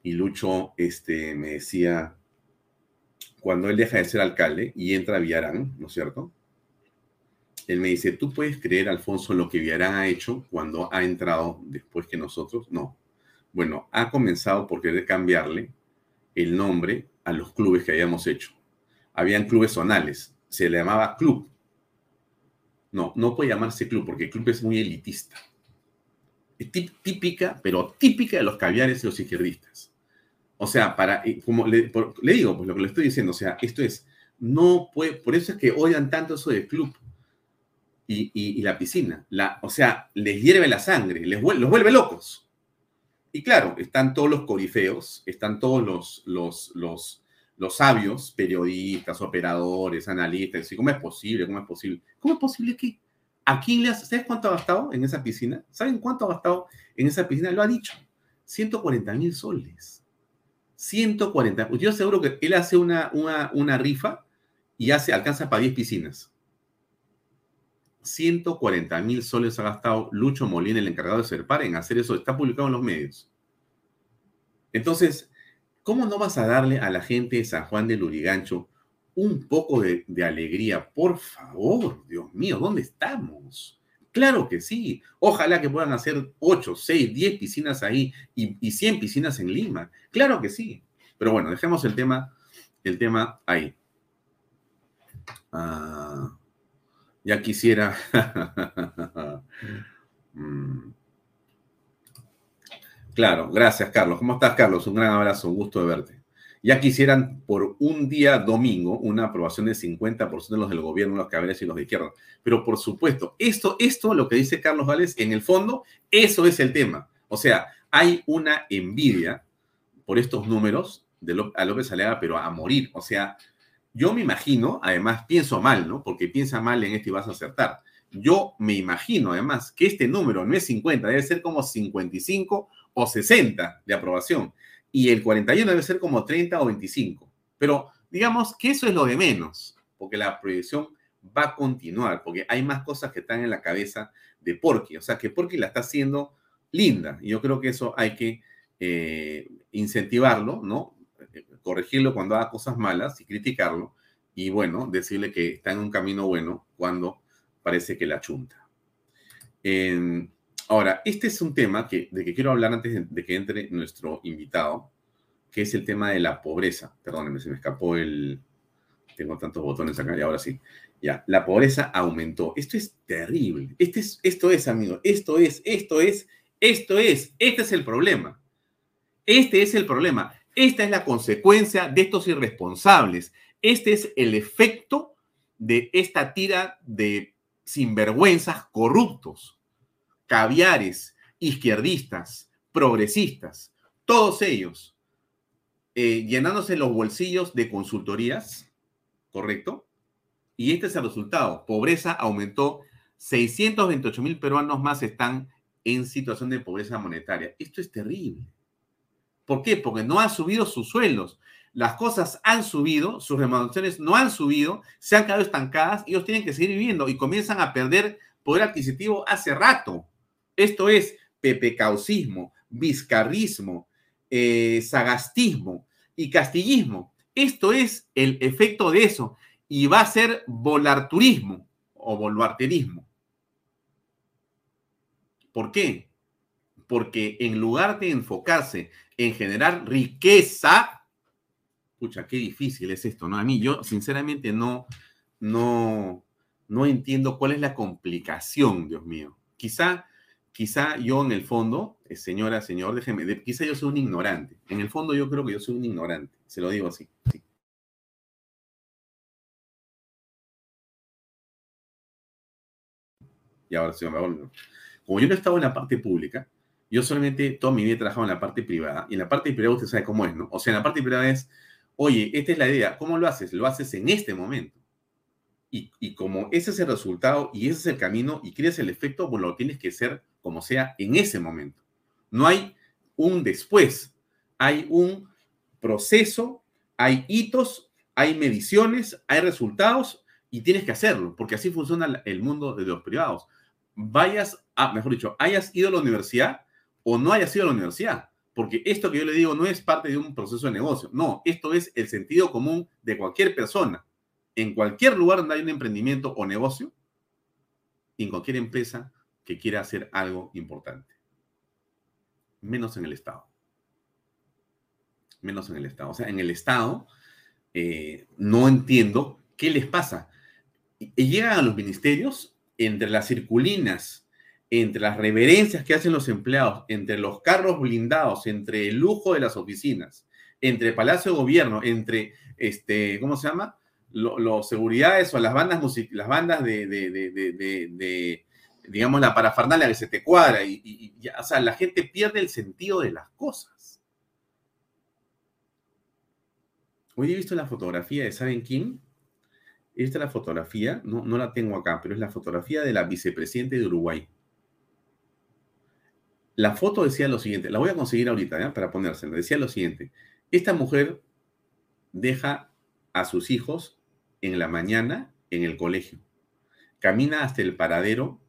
y Lucho este, me decía, cuando él deja de ser alcalde y entra a ¿no es cierto? Él me dice, ¿tú puedes creer, Alfonso, lo que Villarán ha hecho cuando ha entrado después que nosotros? No. Bueno, ha comenzado por querer cambiarle el nombre a los clubes que habíamos hecho. Habían clubes zonales, se le llamaba club. No, no puede llamarse club porque el club es muy elitista. Es típica, pero típica de los caviares y los izquierdistas. O sea, para, como le, digo, pues lo que le estoy diciendo, o sea, esto es, no puede, por eso es que odian tanto eso del club y, la piscina. La, o sea, les hierve la sangre, les los vuelve locos. Y claro, están todos los corifeos, están todos los, los, los, los sabios, periodistas, operadores, analistas, y cómo es posible, cómo es posible. ¿Cómo es posible que aquí le ¿Sabes cuánto ha gastado en esa piscina? ¿Saben cuánto ha gastado en esa piscina? Lo ha dicho. 140 mil soles. 140. Yo seguro que él hace una, una, rifa y hace, alcanza para 10 piscinas. 140 mil soles ha gastado Lucho Molina, el encargado de Serpar, en hacer eso. Está publicado en los medios. Entonces, ¿cómo no vas a darle a la gente de San Juan de Lurigancho un poco de alegría? Por favor, Dios mío, ¿dónde estamos? Claro que sí. Ojalá que puedan hacer 8, 6, 10 piscinas ahí y, 100 piscinas en Lima. Claro que sí. Pero bueno, dejemos el tema, el tema ahí. Ah, ya quisiera. Mm. Claro, gracias, Carlos. ¿Cómo estás, Carlos? Un gran abrazo, un gusto de verte ya quisieran por un día domingo una aprobación del 50% de los del gobierno, los caballeros y los de izquierda. Pero por supuesto, esto, esto, lo que dice Carlos Vales, en el fondo, eso es el tema. O sea, hay una envidia por estos números de a López Aliaga, pero a morir. O sea, yo me imagino, además pienso mal, ¿no? Porque piensa mal en esto y vas a acertar. Yo me imagino, además, que este número no es 50, debe ser como 55 o 60 de aprobación y el 41 debe ser como 30 o 25. Pero digamos que eso es lo de menos, porque la proyección va a continuar, porque hay más cosas que están en la cabeza de Porky. O sea, que Porky la está haciendo linda. Y yo creo que eso hay que eh, incentivarlo, ¿no? Corregirlo cuando haga cosas malas y criticarlo. Y bueno, decirle que está en un camino bueno cuando parece que la chunta. Ahora, este es un tema que, de que quiero hablar antes de, que entre nuestro invitado, que es el tema de la pobreza. Perdónenme, se me escapó el... Tengo tantos botones acá y ahora sí. Ya, la pobreza aumentó. Esto es terrible. Este es, esto es, amigo, esto es, esto es, esto es, este es el problema. Este es el problema. Esta es la consecuencia de estos irresponsables. Este es el efecto de esta tira de sinvergüenzas corruptos caviares, izquierdistas, progresistas, todos ellos eh, llenándose los bolsillos de consultorías, ¿correcto? Y este es el resultado. Pobreza aumentó, 628 mil peruanos más están en situación de pobreza monetaria. Esto es terrible. ¿Por qué? Porque no han subido sus sueldos. Las cosas han subido, sus remuneraciones no han subido, se han quedado estancadas y ellos tienen que seguir viviendo y comienzan a perder poder adquisitivo hace rato. Esto es pepecaucismo, vizcarrismo, eh, sagastismo y castillismo. Esto es el efecto de eso y va a ser volarturismo o boluarterismo. ¿Por qué? Porque en lugar de enfocarse en generar riqueza, pucha, qué difícil es esto, ¿no? A mí, yo sinceramente no, no, no entiendo cuál es la complicación, Dios mío. Quizá, quizá yo en el fondo, eh, señora, señor, déjeme, quizá yo soy un ignorante. En el fondo yo creo que yo soy un ignorante, se lo digo así. Y ahora sí, como yo no he estado en la parte pública, yo solamente toda mi vida he trabajado en la parte privada. Y en la parte privada usted sabe cómo es, ¿no? O sea, en la parte privada es, oye, esta es la idea. ¿Cómo lo haces? Lo haces en este momento. Y, como ese es el resultado y ese es el camino y quieres el efecto, pues lo tienes que hacer como sea en ese momento. No hay un después. Hay un proceso, hay hitos, hay mediciones, hay resultados y tienes que hacerlo, porque así funciona el mundo de los privados. Vayas a, mejor dicho, hayas ido a la universidad, o no haya sido a la universidad. Porque esto que yo le digo no es parte de un proceso de negocio. No, esto es el sentido común de cualquier persona. En cualquier lugar donde hay un emprendimiento o negocio, en cualquier empresa que quiera hacer algo importante. Menos en el Estado. Menos en el Estado. O sea, en el Estado eh, no entiendo qué les pasa. Llegan a los ministerios entre las circulinas entre las reverencias que hacen los empleados, entre los carros blindados, entre el lujo de las oficinas, entre Palacio de Gobierno, entre, este, ¿cómo se llama? Los seguridades o las bandas, las bandas de, digamos, la parafernalia que se te cuadra. Y, o sea, la gente pierde el sentido de las cosas. Hoy he visto la fotografía de, ¿saben quién? Esta es la fotografía, no, no la tengo acá, pero es la fotografía de la vicepresidenta de Uruguay. La foto decía lo siguiente, la voy a conseguir ahorita para ponérsela. Decía lo siguiente, esta mujer deja a sus hijos en la mañana en el colegio, camina hasta el paradero,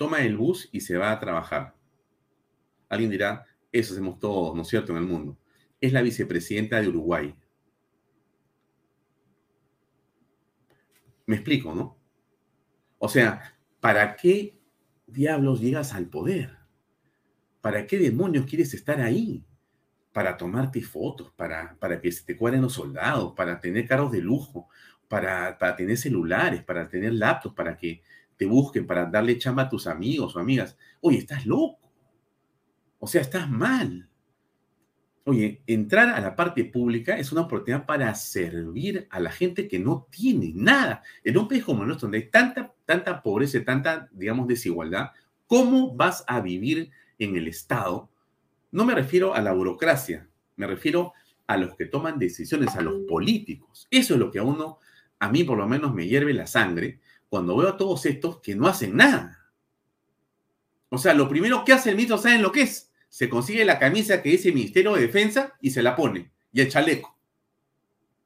toma el bus y se va a trabajar. Alguien dirá, eso hacemos todos, ¿no es cierto?, en el mundo. Es la vicepresidenta de Uruguay. Me explico, ¿no? O sea, ¿para qué diablos llegas al poder? ¿Para qué demonios quieres estar ahí? Para tomarte fotos, para, para que se te cuadren los soldados, para tener carros de lujo, para, para tener celulares, para tener laptops, para que te busquen, para darle chamba a tus amigos o amigas. Oye, estás loco. O sea, estás mal. Oye, entrar a la parte pública es una oportunidad para servir a la gente que no tiene nada. En un país como el nuestro, donde hay tanta, tanta pobreza, tanta, digamos, desigualdad, ¿cómo vas a vivir en el Estado? No me refiero a la burocracia, me refiero a los que toman decisiones, a los políticos. Eso es lo que a uno, a mí por lo menos, me hierve la sangre cuando veo a todos estos que no hacen nada. O sea, lo primero que hace el ministro, ¿saben lo que es? se consigue la camisa que dice Ministerio de Defensa y se la pone, y el chaleco.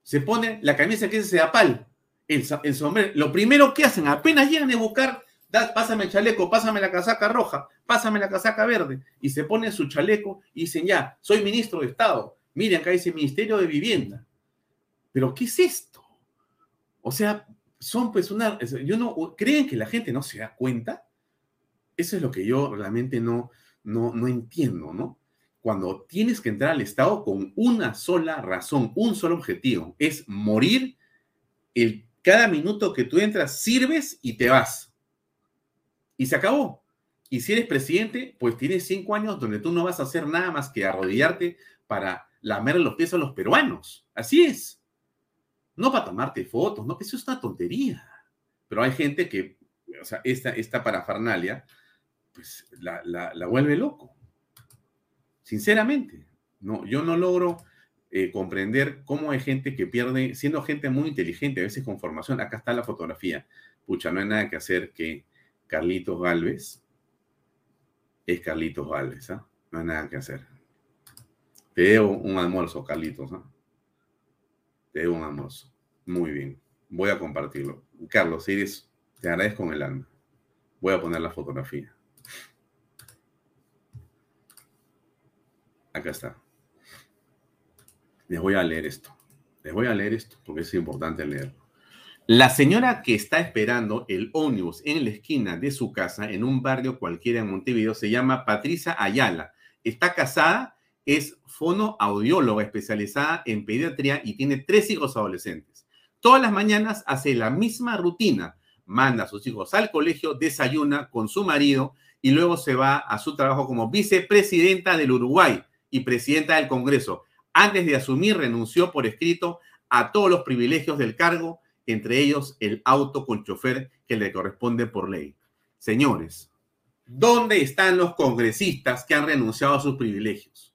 Se pone la camisa que dice Sedapal, el, el sombrero. Lo primero que hacen, apenas llegan a buscar, pásame el chaleco, pásame la casaca roja, pásame la casaca verde, y se pone su chaleco y dicen, ya, soy ministro de Estado. Miren, acá dice Ministerio de Vivienda. Pero, ¿qué es esto? O sea, son pues una... Yo no, ¿Creen que la gente no se da cuenta? Eso es lo que yo realmente no, no, no entiendo, ¿no? Cuando tienes que entrar al Estado con una sola razón, un solo objetivo, es morir, el, cada minuto que tú entras sirves y te vas. Y se acabó. Y si eres presidente, pues tienes cinco años donde tú no vas a hacer nada más que arrodillarte para lamer los pies a los peruanos. Así es. No para tomarte fotos, no, eso es una tontería. Pero hay gente que, o sea, esta, esta parafernalia, pues la, vuelve loco. Sinceramente, no, yo no logro eh, comprender cómo hay gente que pierde, siendo gente muy inteligente, a veces con formación, acá está la fotografía. Pucha, no hay nada que hacer que Carlitos Galvez es Carlitos Valles. ¿ah? No hay nada que hacer. Te debo un almuerzo, Carlitos. ¿ah? Debo un almuerzo. Muy bien. Voy a compartirlo. Carlos, Iris, te agradezco con el alma. Voy a poner la fotografía. Acá está. Les voy a leer esto. Les voy a leer esto porque es importante leerlo. La señora que está esperando el ómnibus en la esquina de su casa, en un barrio cualquiera en Montevideo, se llama Patricia Ayala. Está casada, es fonoaudióloga especializada en pediatría y tiene tres hijos adolescentes. Todas las mañanas hace la misma rutina. Manda a sus hijos al colegio, desayuna con su marido y luego se va a su trabajo como vicepresidenta del Uruguay y presidenta del Congreso. Antes de asumir, renunció por escrito a todos los privilegios del cargo, entre ellos el auto con chofer que le corresponde por ley. Señores, ¿dónde están los congresistas que han renunciado a sus privilegios?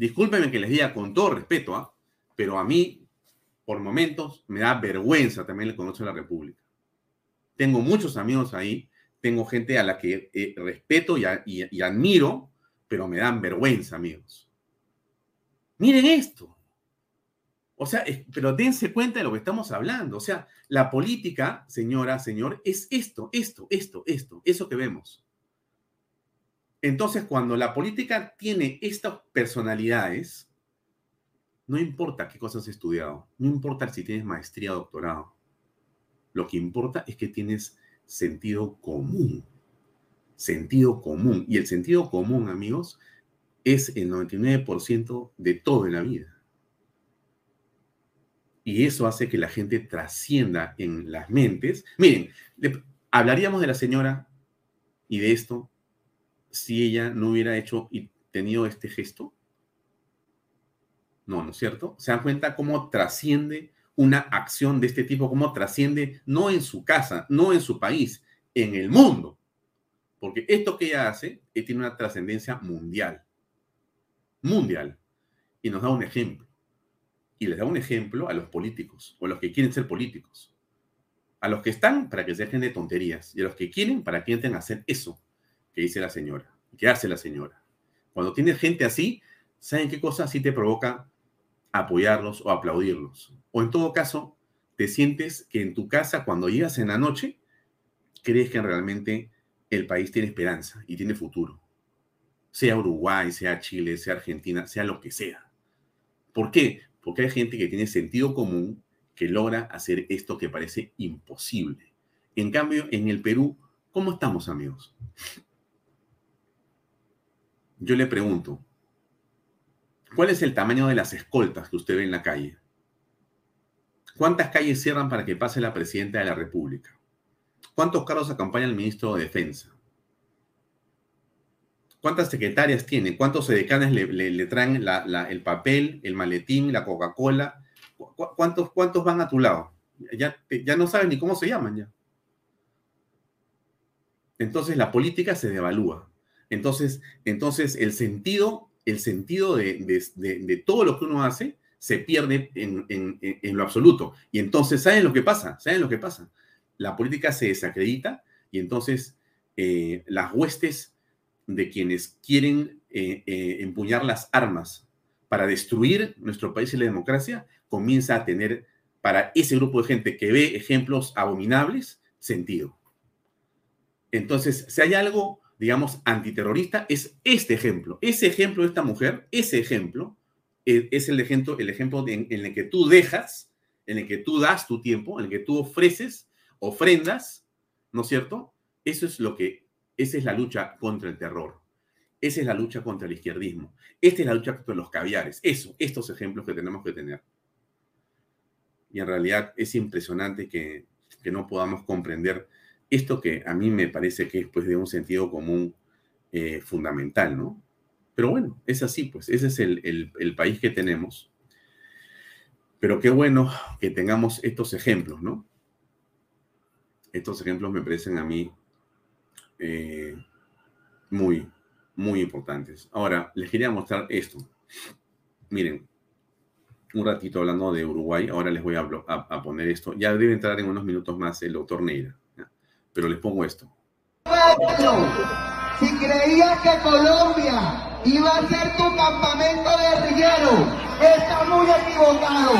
Discúlpenme que les diga con todo respeto, ¿ah? pero a mí, por momentos, me da vergüenza también el de la República. Tengo muchos amigos ahí, tengo gente a la que eh, respeto y admiro, pero me dan vergüenza, amigos. Miren esto. O sea, pero dense cuenta de lo que estamos hablando. O sea, la política, señora, señor, es esto, esto, esto, esto, eso que vemos. Entonces, cuando la política tiene estas personalidades, no importa qué cosas has estudiado, no importa si tienes maestría o doctorado. Lo que importa es que tienes sentido común sentido común. Y el sentido común, amigos, es el 99% de todo en la vida. Y eso hace que la gente trascienda en las mentes. Miren, hablaríamos de la señora y de esto si ella no hubiera hecho y tenido este gesto. No, ¿no es cierto? Se dan cuenta cómo trasciende una acción de este tipo, cómo trasciende no en su casa, no en su país, en el mundo. Porque esto que ella hace eh, tiene una trascendencia mundial. Mundial. Y nos da un ejemplo. Y les da un ejemplo a los políticos, o a los que quieren ser políticos. A los que están para que se dejen de tonterías, y a los que quieren para que a hacer eso que dice la señora, que hace la señora. Cuando tienes gente así, ¿saben qué cosa sí te provoca apoyarlos o aplaudirlos? O en todo caso, te sientes que en tu casa, cuando llegas en la noche, crees que realmente el país tiene esperanza y tiene futuro. Sea Uruguay, sea Chile, sea Argentina, sea lo que sea. ¿Por qué? Porque hay gente que tiene sentido común que logra hacer esto que parece imposible. En cambio, en el Perú, ¿cómo estamos, amigos? Yo le pregunto, ¿cuál es el tamaño de las escoltas que usted ve en la calle? ¿Cuántas calles cierran para que pase la presidenta de la República? ¿Cuántos cargos acompaña el ministro de Defensa? ¿Cuántas secretarias tiene? ¿Cuántos sedecanes le, traen el papel, el maletín, la Coca-Cola? ¿Cuántos, ¿Cuántos van a tu lado? Ya, ya no sabes ni cómo se llaman ya. Entonces la política se devalúa. Entonces, entonces el sentido, el sentido de, todo lo que uno hace se pierde en, lo absoluto. Y entonces, ¿saben lo que pasa? ¿Saben lo que pasa? la política se desacredita y entonces eh, las huestes de quienes quieren eh, eh, empuñar las armas para destruir nuestro país y la democracia comienza a tener para ese grupo de gente que ve ejemplos abominables sentido. Entonces, si hay algo, digamos, antiterrorista, es este ejemplo. Ese ejemplo de esta mujer, ese ejemplo, es el ejemplo, el ejemplo en el que tú dejas, en el que tú das tu tiempo, en el que tú ofreces ofrendas, ¿no es cierto? Eso es lo que, esa es la lucha contra el terror. Esa es la lucha contra el izquierdismo. Esta es la lucha contra los caviares. Eso, estos ejemplos que tenemos que tener. Y en realidad es impresionante que, no podamos comprender esto que a mí me parece que es pues de un sentido común eh, fundamental, ¿no? Pero bueno, es así, pues ese es el, el país que tenemos. Pero qué bueno que tengamos estos ejemplos, ¿no? estos ejemplos me parecen a mí eh, muy, muy importantes. Ahora, les quería mostrar esto. Miren, un ratito hablando de Uruguay, ahora les voy a, poner esto. Ya debe entrar en unos minutos más el doctor Neira, pero les pongo esto. Si creías que Colombia iba a ser tu campamento guerrillero, estás muy equivocado.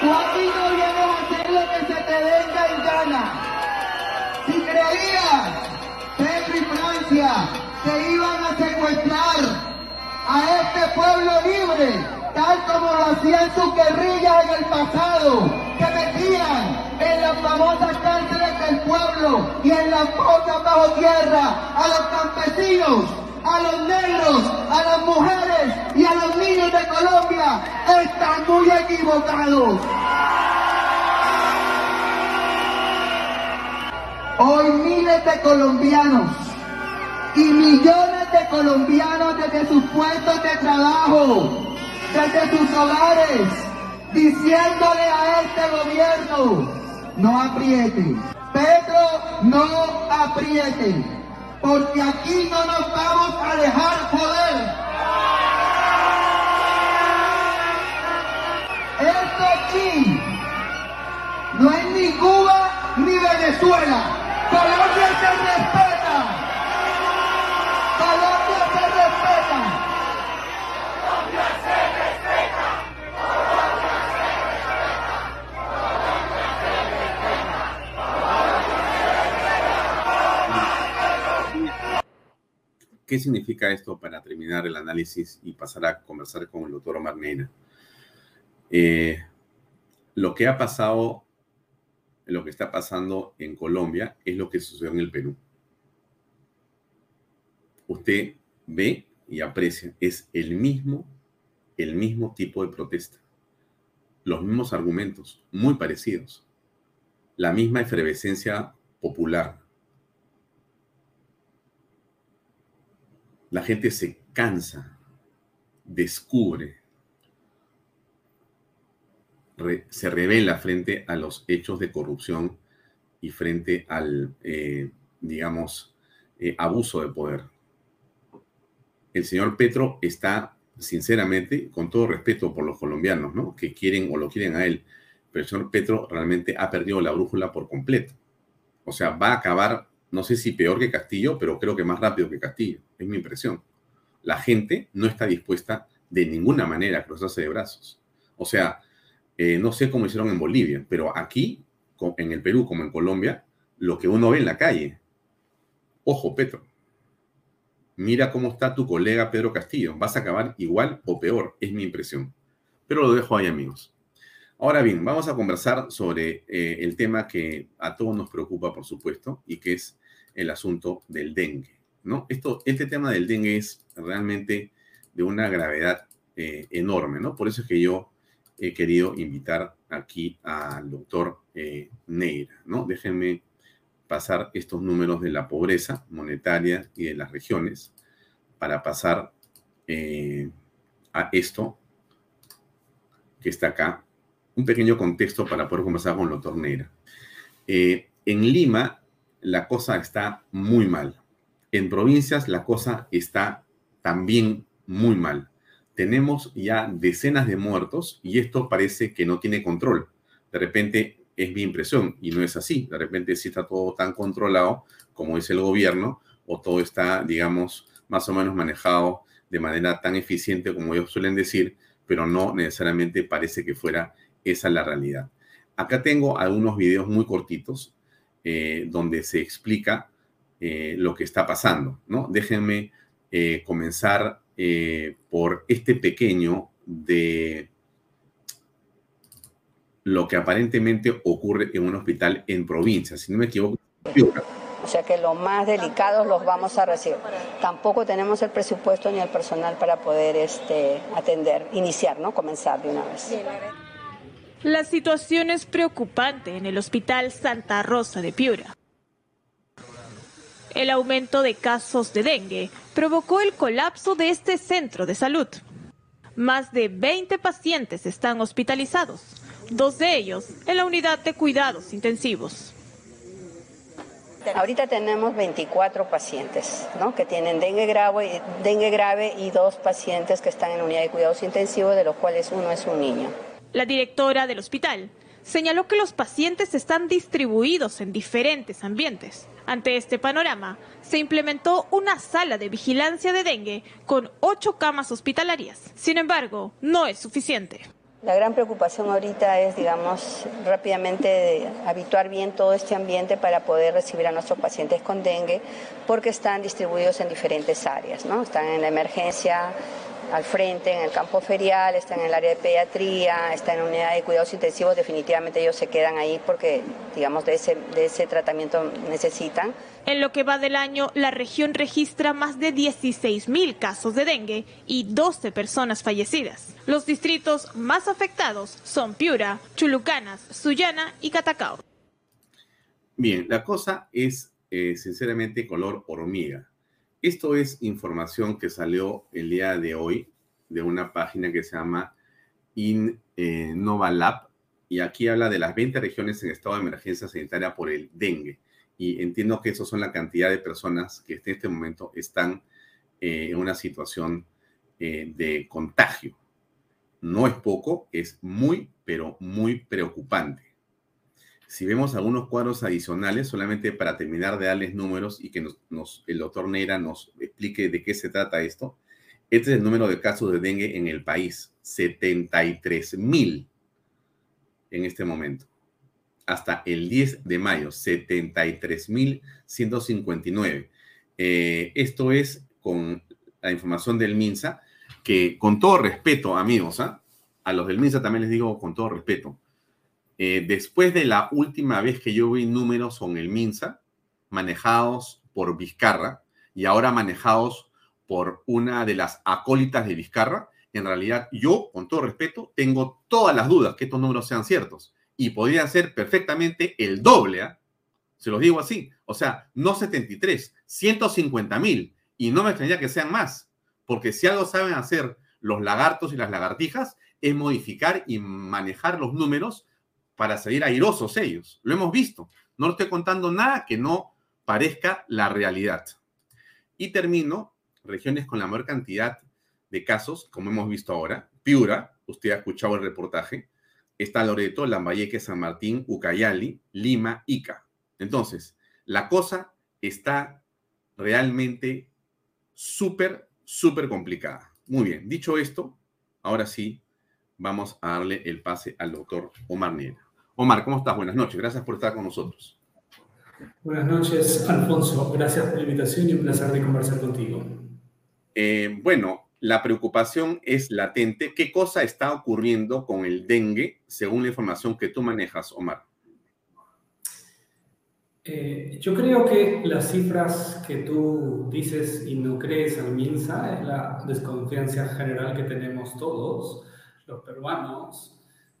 Tú aquí no vienes a hacer lo que se te venga en gana. Si creías, Pedro y Francia, que iban a secuestrar a este pueblo libre, tal como lo hacían sus guerrillas en el pasado, que metían en las famosas cárceles del pueblo y en las fosas bajo tierra a los campesinos, a los negros, a las mujeres y a los niños de Colombia, están muy equivocados. Hoy miles de colombianos y millones de colombianos desde sus puestos de trabajo, desde sus hogares, diciéndole a este gobierno, no apriete. Petro, no apriete, porque aquí no nos vamos a dejar poder. ¿Qué significa esto para terminar el análisis y pasar a conversar con el doctor Omar Neira? Eh, lo que ha pasado, lo que está pasando en Colombia es lo que sucedió en el Perú. Usted ve y aprecia, es el mismo, el mismo tipo de protesta. Los mismos argumentos, muy parecidos. La misma efervescencia popular, la gente se cansa, descubre, se revela frente a los hechos de corrupción y frente al, eh, digamos, eh, abuso de poder. El señor Petro está, sinceramente, con todo respeto por los colombianos, ¿no? Que quieren o lo quieren a él, pero el señor Petro realmente ha perdido la brújula por completo. O sea, va a acabar no sé si peor que Castillo, pero creo que más rápido que Castillo. Es mi impresión. La gente no está dispuesta de ninguna manera a cruzarse de brazos. O sea, eh, no sé cómo hicieron en Bolivia, pero aquí, en el Perú como en Colombia, lo que uno ve en la calle. Ojo, Petro. Mira cómo está tu colega Pedro Castillo. Vas a acabar igual o peor, es mi impresión. Pero lo dejo ahí, amigos. Ahora bien, vamos a conversar sobre eh, el tema que a todos nos preocupa, por supuesto, y que es el asunto del dengue. ¿no? Esto, este tema del dengue es realmente de una gravedad eh, enorme, ¿no? Por eso es que yo he querido invitar aquí al doctor eh, Neira, ¿no? Déjenme pasar estos números de la pobreza monetaria y de las regiones para pasar a esto que está acá un pequeño contexto para poder conversar con el doctor Neira. Eh, en Lima la cosa está muy mal. En provincias la cosa está también muy mal. Tenemos ya decenas de muertos y esto parece que no tiene control. De repente es mi impresión y no es así. De repente sí está todo tan controlado como dice el gobierno o todo está, digamos, más o menos manejado de manera tan eficiente como ellos suelen decir, pero no necesariamente parece que fuera esa es la realidad. Acá tengo algunos videos muy cortitos eh, donde se explica eh, lo que está pasando, ¿no? Déjenme eh, comenzar por este pequeño de lo que aparentemente ocurre en un hospital en provincia, si no me equivoco. O sea que los más delicados los vamos a recibir. Tampoco tenemos el presupuesto ni el personal para poder este, atender, iniciar, ¿no? Comenzar de una vez. La situación es preocupante en el Hospital Santa Rosa de Piura. El aumento de casos de dengue provocó el colapso de este centro de salud. Más de 20 pacientes están hospitalizados, dos de ellos en la unidad de cuidados intensivos. Ahorita tenemos 24 pacientes que tienen dengue grave, dengue grave y dos pacientes que están en unidad de cuidados intensivos, de los cuales uno es un niño. La directora del hospital señaló que los pacientes están distribuidos en diferentes ambientes. Ante este panorama, se implementó una sala de vigilancia de dengue con ocho camas hospitalarias. Sin embargo, no es suficiente. La gran preocupación ahorita es, digamos, rápidamente habituar bien todo este ambiente para poder recibir a nuestros pacientes con dengue, porque están distribuidos en diferentes áreas, ¿no? Están en la emergencia, al frente, en el campo ferial, están en el área de pediatría, están en la unidad de cuidados intensivos, definitivamente ellos se quedan ahí porque, digamos, de ese, de ese tratamiento necesitan. En lo que va del año, la región registra más de 16.000 casos de dengue y 12 personas fallecidas. Los distritos más afectados son Piura, Chulucanas, Sullana y Catacao. Bien, la cosa es eh, sinceramente color hormiga. Esto es información que salió el día de hoy de una página que se llama Innovalab eh, y aquí habla de las 20 regiones en estado de emergencia sanitaria por el dengue y entiendo que eso son la cantidad de personas que en este momento están eh, en una situación eh, de contagio. No es poco, es muy, pero muy preocupante. Si vemos algunos cuadros adicionales, solamente para terminar de darles números y que nos, el doctor Neira nos explique de qué se trata esto, este es el número de casos de dengue en el país, 73 mil en este momento hasta el 10 de mayo, 73.159. Eh, esto es con la información del MINSA, que con todo respeto, amigos, ¿ah? a los del MINSA también les digo con todo respeto, eh, después de la última vez que yo vi números con el MINSA, manejados por Vizcarra y ahora manejados por una de las acólitas de Vizcarra, en realidad yo, con todo respeto, tengo todas las dudas que estos números sean ciertos y podrían ser perfectamente el doble, ¿ah? se los digo así, o sea, no 73, 150 mil, y no me extrañaría que sean más, porque si algo saben hacer los lagartos y las lagartijas es modificar y manejar los números para salir airosos ellos. Lo hemos visto. No estoy contando nada que no parezca la realidad. Y termino, regiones con la mayor cantidad de casos, como hemos visto ahora. Piura, usted ha escuchado el reportaje, está Loreto, Lambayeque, San Martín, Ucayali, Lima, Ica. Entonces, la cosa está realmente súper, súper complicada. Muy bien, dicho esto, ahora sí vamos a darle el pase al doctor Omar Niera. Omar, ¿cómo estás? Buenas noches, gracias por estar con nosotros. Buenas noches, Alfonso. Gracias por la invitación y un placer de conversar contigo. Eh, bueno, la preocupación es latente. ¿Qué cosa está ocurriendo con el dengue según la información que tú manejas, Omar? Eh, yo creo que las cifras que tú dices y no crees al MINSA es la desconfianza general que tenemos todos, los peruanos,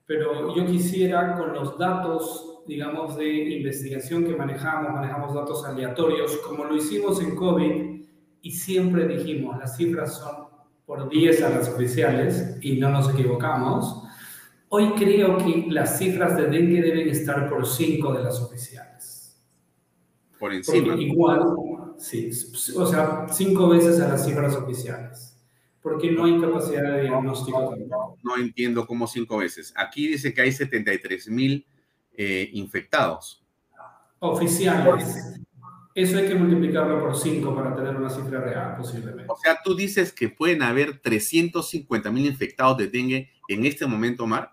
pero yo quisiera con los datos, digamos, de investigación que manejamos, manejamos datos aleatorios, como lo hicimos en COVID y siempre dijimos, las cifras son por 10 a las oficiales y no nos equivocamos. Hoy creo que las cifras de dengue deben estar por 5 de las oficiales. Por encima. igual, sí, o sea, 5 veces a las cifras oficiales. Porque no hay capacidad de diagnóstico tampoco. No entiendo cómo 5 veces. Aquí dice que hay 73 mil eh, infectados. Oficiales. Eso hay que multiplicarlo por 5 para tener una cifra real, posiblemente. O sea, tú dices que pueden haber 350 mil infectados de dengue en este momento, Omar.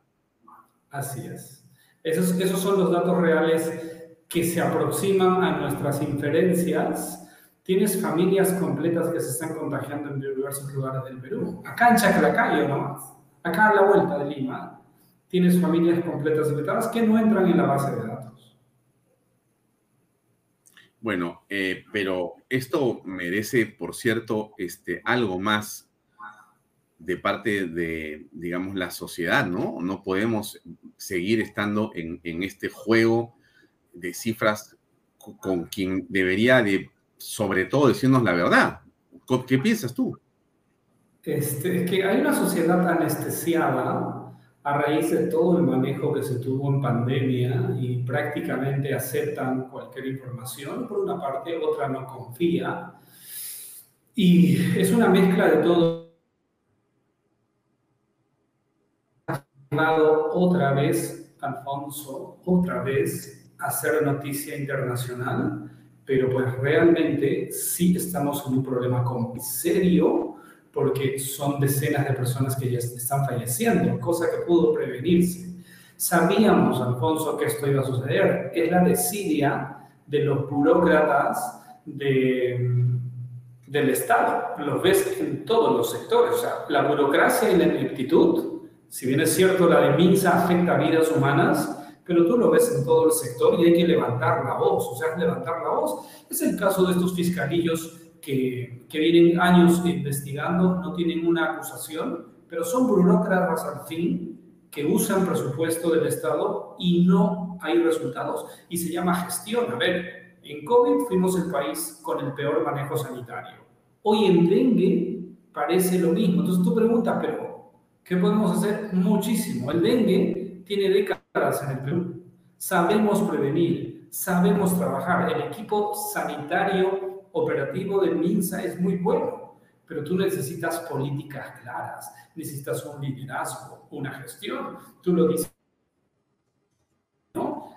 Así es. Esos, esos son los datos reales que se aproximan a nuestras inferencias. Tienes familias completas que se están contagiando en diversos lugares del Perú. Acá en Chaclacayo nomás. Acá a la vuelta de Lima. Tienes familias completas infectadas que no entran en la base de datos. Bueno, eh, pero esto merece, por cierto, este, algo más de parte de, digamos, la sociedad, ¿no? No podemos seguir estando en, este juego de cifras con, quien debería de, sobre todo, decirnos la verdad. ¿Qué piensas tú? Este, es que hay una sociedad anestesiada a raíz de todo el manejo que se tuvo en pandemia y prácticamente aceptan cualquier información, por una parte, otra no confía. Y es una mezcla de todo. Otra vez Alfonso, otra vez hacer noticia internacional, pero pues realmente sí estamos en un problema con serio porque son decenas de personas que ya están falleciendo, cosa que pudo prevenirse. Sabíamos, Alfonso, que esto iba a suceder. Es la desidia de los burócratas de, del Estado. Los ves en todos los sectores. O sea, la burocracia y la ineptitud, si bien es cierto, la de Minsa afecta a vidas humanas, pero tú lo ves en todo el sector y hay que levantar la voz. O sea, levantar la voz. Es el caso de estos fiscalillos que, que vienen años investigando, no tienen una acusación, pero son burócratas al fin que usan presupuesto del Estado y no hay resultados. Y se llama gestión. A ver, en COVID fuimos el país con el peor manejo sanitario. Hoy en dengue parece lo mismo. Entonces tú preguntas, pero ¿qué podemos hacer? Muchísimo. El dengue tiene décadas en el Perú. Sabemos prevenir, sabemos trabajar. El equipo sanitario operativo de MINSA es muy bueno, pero tú necesitas políticas claras, necesitas un liderazgo, una gestión. Tú lo dices, ¿no?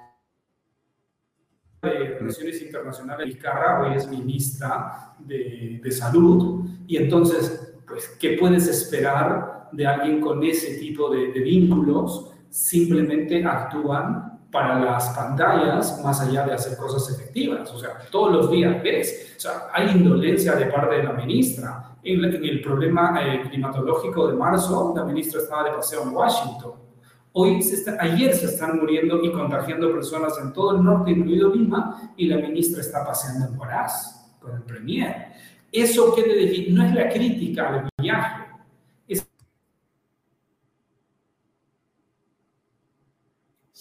De Relaciones Internacionales, Vizcarra hoy es ministra de, de Salud, y entonces, pues, ¿qué puedes esperar de alguien con ese tipo de, de vínculos? Simplemente actúan para las pantallas más allá de hacer cosas efectivas. O sea, todos los días ves. O sea, hay indolencia de parte de la ministra. En, el problema eh, climatológico de marzo, la ministra estaba de paseo en Washington. Hoy se está, ayer se están muriendo y contagiando personas en todo el norte, incluido Lima, y la ministra está paseando en Huaraz con el premier. Eso quiere decir, no es la crítica al viaje,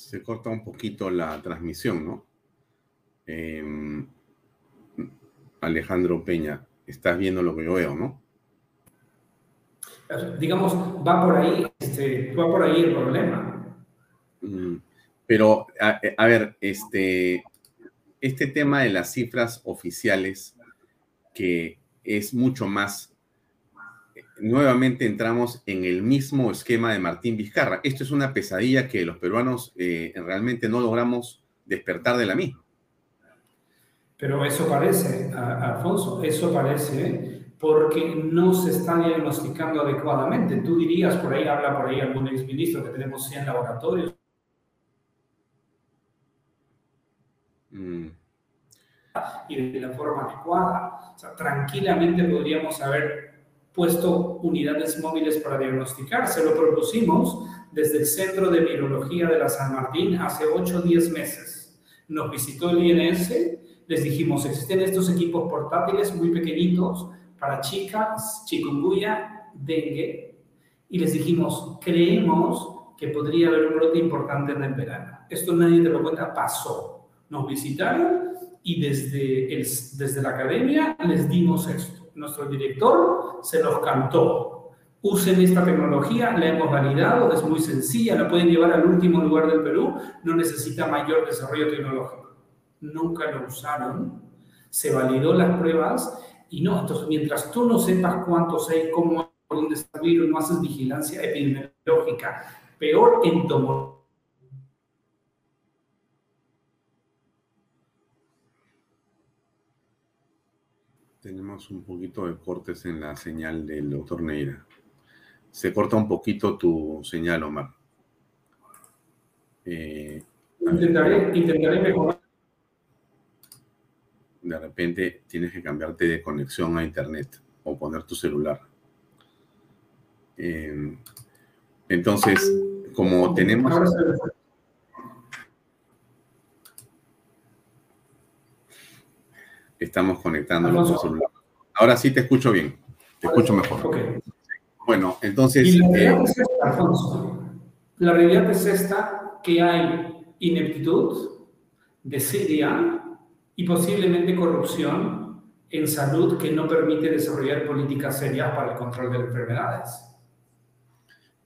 se corta un poquito la transmisión, ¿no? Eh, Alejandro Peña, estás viendo lo que yo veo, ¿no? Digamos, va por ahí, este, va por ahí el problema. Mm, pero, a, a, ver, este, este tema de las cifras oficiales, que es mucho más, nuevamente entramos en el mismo esquema de Martín Vizcarra. Esto es una pesadilla que los peruanos eh, realmente no logramos despertar de la misma. Pero eso parece, Alfonso, eso parece porque no se está diagnosticando adecuadamente. Tú dirías, por ahí habla por ahí algún exministro que tenemos 100 laboratorios. Mm. Y de la forma adecuada. O sea, tranquilamente podríamos haber puesto unidades móviles para diagnosticar. Se lo propusimos desde el Centro de Virología de la San Martín hace 8 o 10 meses. Nos visitó el INS les dijimos, existen estos equipos portátiles muy pequeñitos para chicas, chikungunya, dengue, y les dijimos, creemos que podría haber un brote importante en el verano. Esto nadie te lo cuenta, pasó. Nos visitaron y desde, el, desde la academia les dimos esto. Nuestro director se los cantó. Usen esta tecnología, la hemos validado, es muy sencilla, la pueden llevar al último lugar del Perú, no necesita mayor desarrollo tecnológico nunca lo usaron, se validó las pruebas y no, entonces mientras tú no sepas cuántos hay, cómo, dónde está el virus, no haces vigilancia epidemiológica, peor entomología. Tenemos un poquito de cortes en la señal del doctor Neira. Se corta un poquito tu señal, Omar. Eh, intentaré, intentaré mejorar de repente tienes que cambiarte de conexión a internet o poner tu celular. Eh, entonces, como tenemos... Estamos conectando nuestro celular. Ahora sí te escucho bien, te escucho mejor. Bueno, entonces... la realidad, eh, es esta, la realidad es esta, que hay ineptitud, desidia, y posiblemente corrupción en salud que no permite desarrollar políticas serias para el control de enfermedades.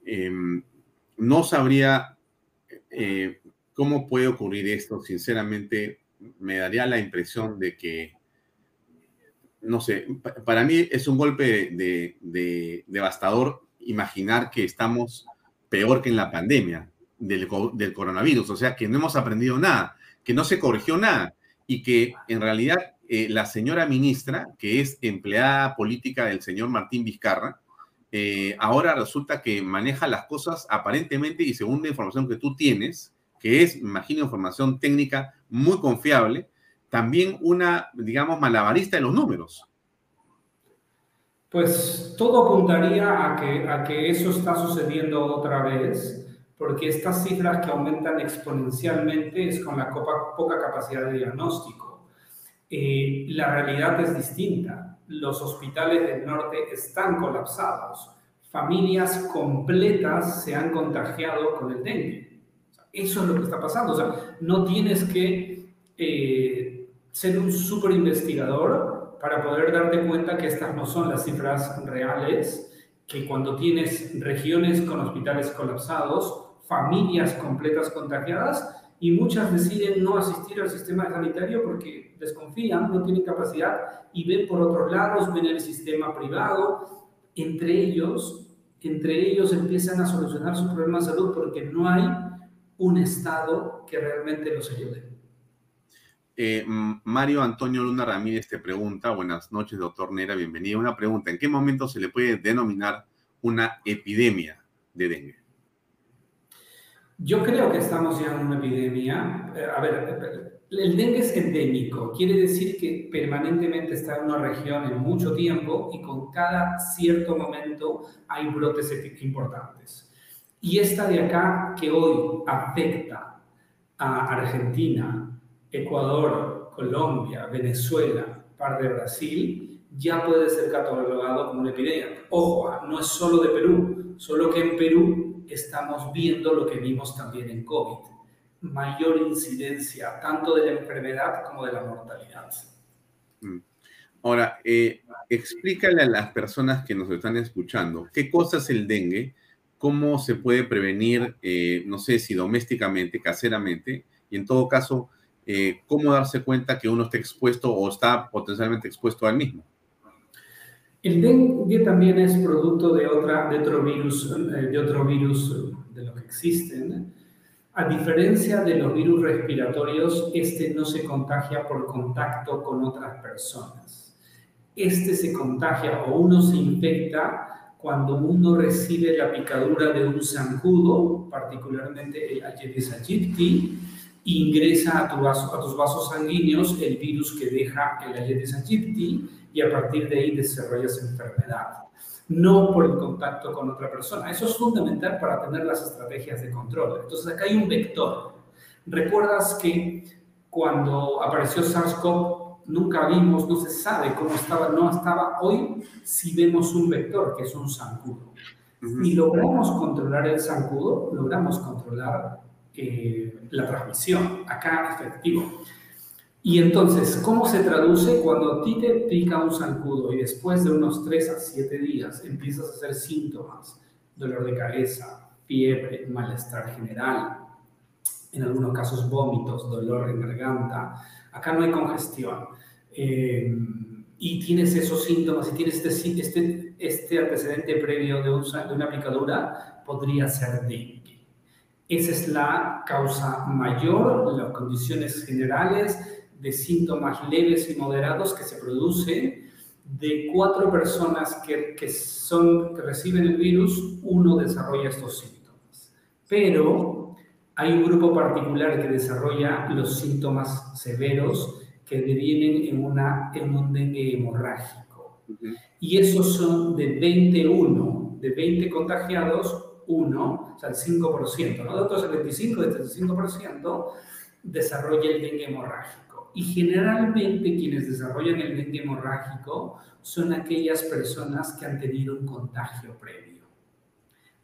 Eh, no sabría eh, cómo puede ocurrir esto. Sinceramente, me daría la impresión de que, no sé, para mí es un golpe de, de devastador imaginar que estamos peor que en la pandemia. del, del coronavirus, o sea, que no hemos aprendido nada, que no se corrigió nada y que en realidad eh, la señora ministra, que es empleada política del señor Martín Vizcarra, eh, ahora resulta que maneja las cosas aparentemente y según la información que tú tienes, que es, imagino, información técnica muy confiable, también una, digamos, malabarista de los números. Pues todo apuntaría a que, a que eso está sucediendo otra vez, porque estas cifras que aumentan exponencialmente es con la poca capacidad de diagnóstico. Eh, la realidad es distinta. Los hospitales del norte están colapsados. Familias completas se han contagiado con el dengue. Eso es lo que está pasando. O sea, no tienes que eh, ser un super investigador para poder darte cuenta que estas no son las cifras reales, que cuando tienes regiones con hospitales colapsados, familias completas contagiadas y muchas deciden no asistir al sistema sanitario porque desconfían, no tienen capacidad y ven por otros lados, ven el sistema privado. Entre ellos, entre ellos empiezan a solucionar sus problemas de salud porque no hay un Estado que realmente los ayude. Eh, Mario Antonio Luna Ramírez te pregunta, buenas noches, doctor Nera, bienvenido. Una pregunta, ¿en qué momento se le puede denominar una epidemia de dengue? Yo creo que estamos ya en una epidemia. Eh, a ver, el dengue es endémico, quiere decir que permanentemente está en una región en mucho tiempo y con cada cierto momento hay brotes importantes. Y esta de acá que hoy afecta a Argentina, Ecuador, Colombia, Venezuela, parte de Brasil, ya puede ser catalogado como una epidemia. Ojo, no es solo de Perú, solo que en Perú estamos viendo lo que vimos también en COVID, mayor incidencia tanto de la enfermedad como de la mortalidad. Mm. Ahora, eh, explícale a las personas que nos están escuchando qué cosa es el dengue, cómo se puede prevenir, eh, no sé si domésticamente, caseramente, y en todo caso, eh, cómo darse cuenta que uno está expuesto o está potencialmente expuesto al mismo. El dengue también es producto de, otra, de otro virus, eh, de otro virus de los que existen. A diferencia de los virus respiratorios, este no se contagia por contacto con otras personas. Este se contagia o uno se infecta cuando uno recibe la picadura de un zancudo, particularmente el Aedes aegypti, ingresa a, tu vaso, a tus vasos sanguíneos el virus que deja el Aedes aegypti y a partir de ahí desarrollas enfermedad, no por el contacto con otra persona. Eso es fundamental para tener las estrategias de control. Entonces acá hay un vector. ¿Recuerdas que cuando apareció SARS-CoV nunca vimos, no se sabe cómo estaba, no estaba hoy si vemos un vector que es un zancudo? Y logramos controlar el zancudo, logramos controlar eh, la transmisión, acá efectivo. Y entonces, ¿cómo se traduce cuando a ti te pica un zancudo y después de unos 3 a 7 días empiezas a hacer síntomas, dolor de cabeza, fiebre, malestar general, en algunos casos vómitos, dolor en garganta, acá no hay congestión, eh, y tienes esos síntomas y tienes este, este, este antecedente previo de, un, de una picadura, podría ser dengue. Esa es la causa mayor, las condiciones generales de síntomas leves y moderados que se producen de cuatro personas que, que, son, que reciben el virus, uno desarrolla estos síntomas. Pero hay un grupo particular que desarrolla los síntomas severos que devienen en, una, en un dengue hemorrágico. Y esos son de 21, de 20 contagiados, 1, o sea, el 5%, ¿no? De otros el 25, de este 5%, desarrolla el dengue hemorrágico. Y generalmente quienes desarrollan el dengue hemorrágico son aquellas personas que han tenido un contagio previo.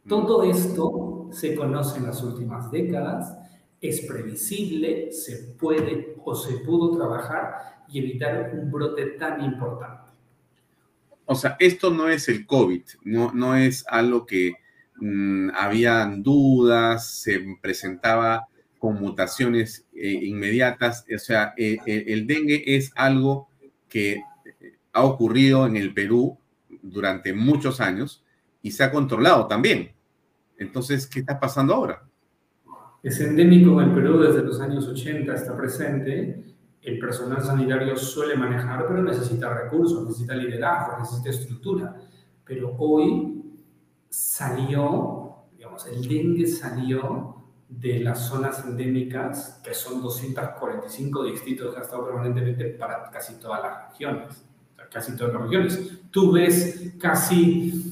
Todo esto se conoce en las últimas décadas, es previsible, se puede o se pudo trabajar y evitar un brote tan importante. O sea, esto no es el COVID, no, no es algo que Mm, habían dudas, se presentaba con mutaciones eh, inmediatas. O sea, eh, eh, el dengue es algo que ha ocurrido en el Perú durante muchos años y se ha controlado también. Entonces, ¿qué está pasando ahora? Es endémico en el Perú desde los años 80, está presente. El personal sanitario suele manejar, pero necesita recursos, necesita liderazgo, necesita estructura. Pero hoy salió, digamos, el dengue salió de las zonas endémicas, que son 245 distritos que ha permanentemente para casi todas las regiones. casi todas las regiones. Tú ves casi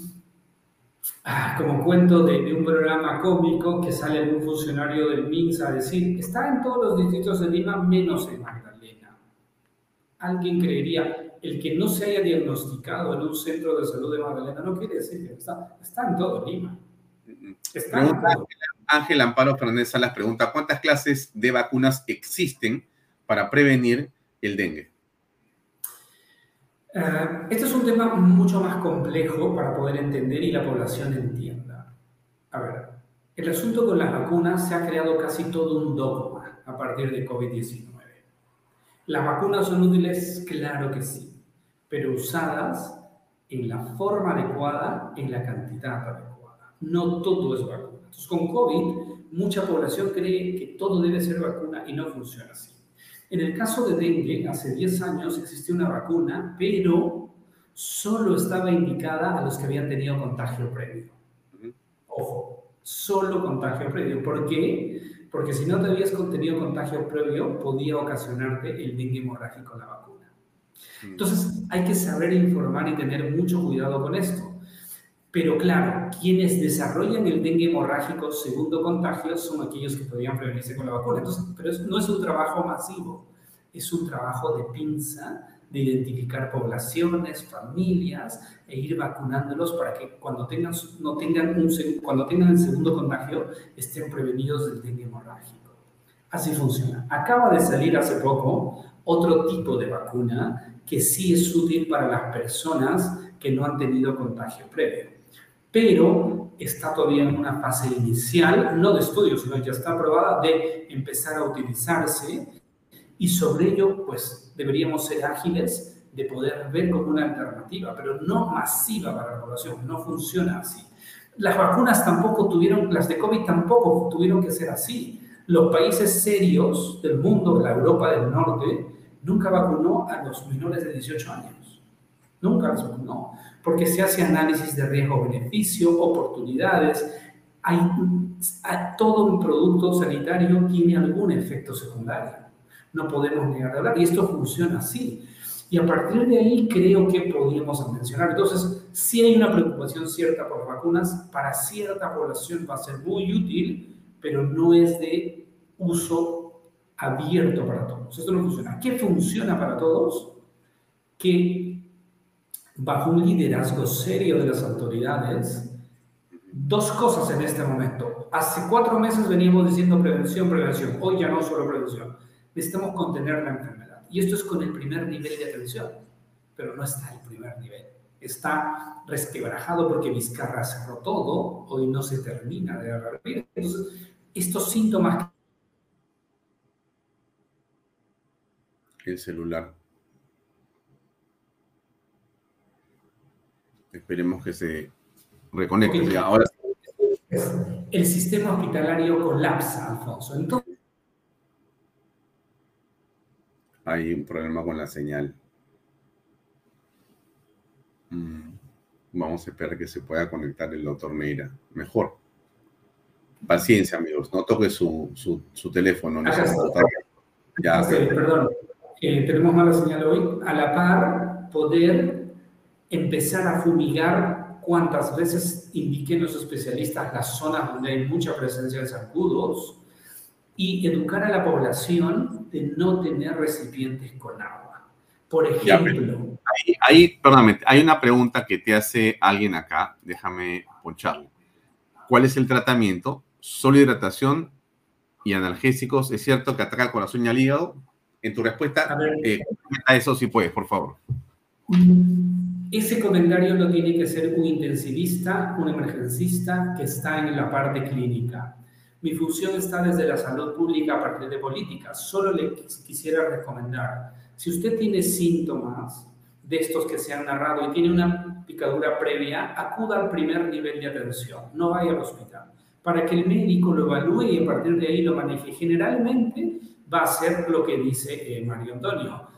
Ah, como cuento de, un programa cómico que sale algún funcionario del MINSA a decir, está en todos los distritos de Lima menos en Magdalena. Alguien creería, el que no se haya diagnosticado en un centro de salud de Magdalena no quiere decir que está, está en todo Lima. Ángel Amparo Fernández Salas pregunta, ¿cuántas clases de vacunas existen para prevenir el dengue? Eh, este es un tema mucho más complejo para poder entender y la población entienda. A ver, el asunto con las vacunas se ha creado casi todo un dogma a partir de COVID-19. ¿Las vacunas son útiles? Claro que sí, pero usadas en la forma adecuada, en la cantidad adecuada. No todo es vacuna. Entonces, con COVID, mucha población cree que todo debe ser vacuna y no funciona así. En el caso de dengue, hace 10 años existía una vacuna, pero solo estaba indicada a los que habían tenido contagio previo. Ojo, solo contagio previo. ¿Por qué? Porque si no te habías tenido contagio previo, podía ocasionarte el dengue hemorrágico la vacuna. Entonces, hay que saber informar y tener mucho cuidado con esto. Pero claro, quienes desarrollan el dengue hemorrágico segundo contagio son aquellos que podrían prevenirse con la vacuna. Entonces, pero no es un trabajo masivo, es un trabajo de pinza de identificar poblaciones, familias e ir vacunándolos para que cuando tengan, no tengan un, cuando tengan el segundo contagio estén prevenidos del dengue hemorrágico. Así funciona. Acaba de salir hace poco otro tipo de vacuna que sí es útil para las personas que no han tenido contagio previo pero está todavía en una fase inicial, no de estudio, sino ya está aprobada de empezar a utilizarse y sobre ello, pues deberíamos ser ágiles de poder ver como una alternativa, pero no masiva para la población, no funciona así. Las vacunas tampoco tuvieron, las de COVID tampoco tuvieron que ser así. Los países serios del mundo, la Europa del Norte, nunca vacunó a los menores de 18 años. Nunca los vacunó porque se hace análisis de riesgo-beneficio, oportunidades. Hay, todo un producto sanitario tiene algún efecto secundario. No podemos negar de hablar. Y esto funciona así. Y a partir de ahí creo que podríamos mencionar. Entonces, si hay una preocupación cierta por vacunas. Para cierta población va a ser muy útil, pero no es de uso abierto para todos. Esto no funciona. ¿Qué funciona para todos? Que bajo un liderazgo serio de las autoridades, dos cosas en este momento. Hace cuatro meses veníamos diciendo prevención, prevención. Hoy ya no solo prevención. Necesitamos contener la enfermedad. Y esto es con el primer nivel de atención. Pero no está el primer nivel. Está resquebrajado porque Vizcarra cerró todo. Hoy no se termina de arreglar. Entonces, estos síntomas... El celular. Esperemos que se reconecte. Ahora... El sistema hospitalario colapsa, Alfonso. Entonces... Hay un problema con la señal. Mm, vamos a esperar que se pueda conectar el doctor Neira. Mejor. Paciencia, amigos. No toque su, su, teléfono. No ya, perdón. Eh, tenemos mala señal hoy. A la par, poder empezar a fumigar cuantas veces indiquen los especialistas las zonas donde hay mucha presencia de zancudos y educar a la población de no tener recipientes con agua. Por ejemplo... Ahí, perdóname, hay una pregunta que te hace alguien acá, déjame poncharlo. ¿Cuál es el tratamiento? Solo hidratación y analgésicos. ¿Es cierto que ataca el corazón y el hígado? En tu respuesta, a, eh, eso si puedes, por favor. Ese comentario lo tiene que ser un intensivista, un emergencista que está en la parte clínica. Mi función está desde la salud pública a partir de política. Solo le quisiera recomendar, si usted tiene síntomas de estos que se han narrado y tiene una picadura previa, acuda al primer nivel de atención, no vaya al hospital. para que el médico lo evalúe y a partir de ahí lo maneje. Generalmente va a ser lo que dice eh, Mario Antonio,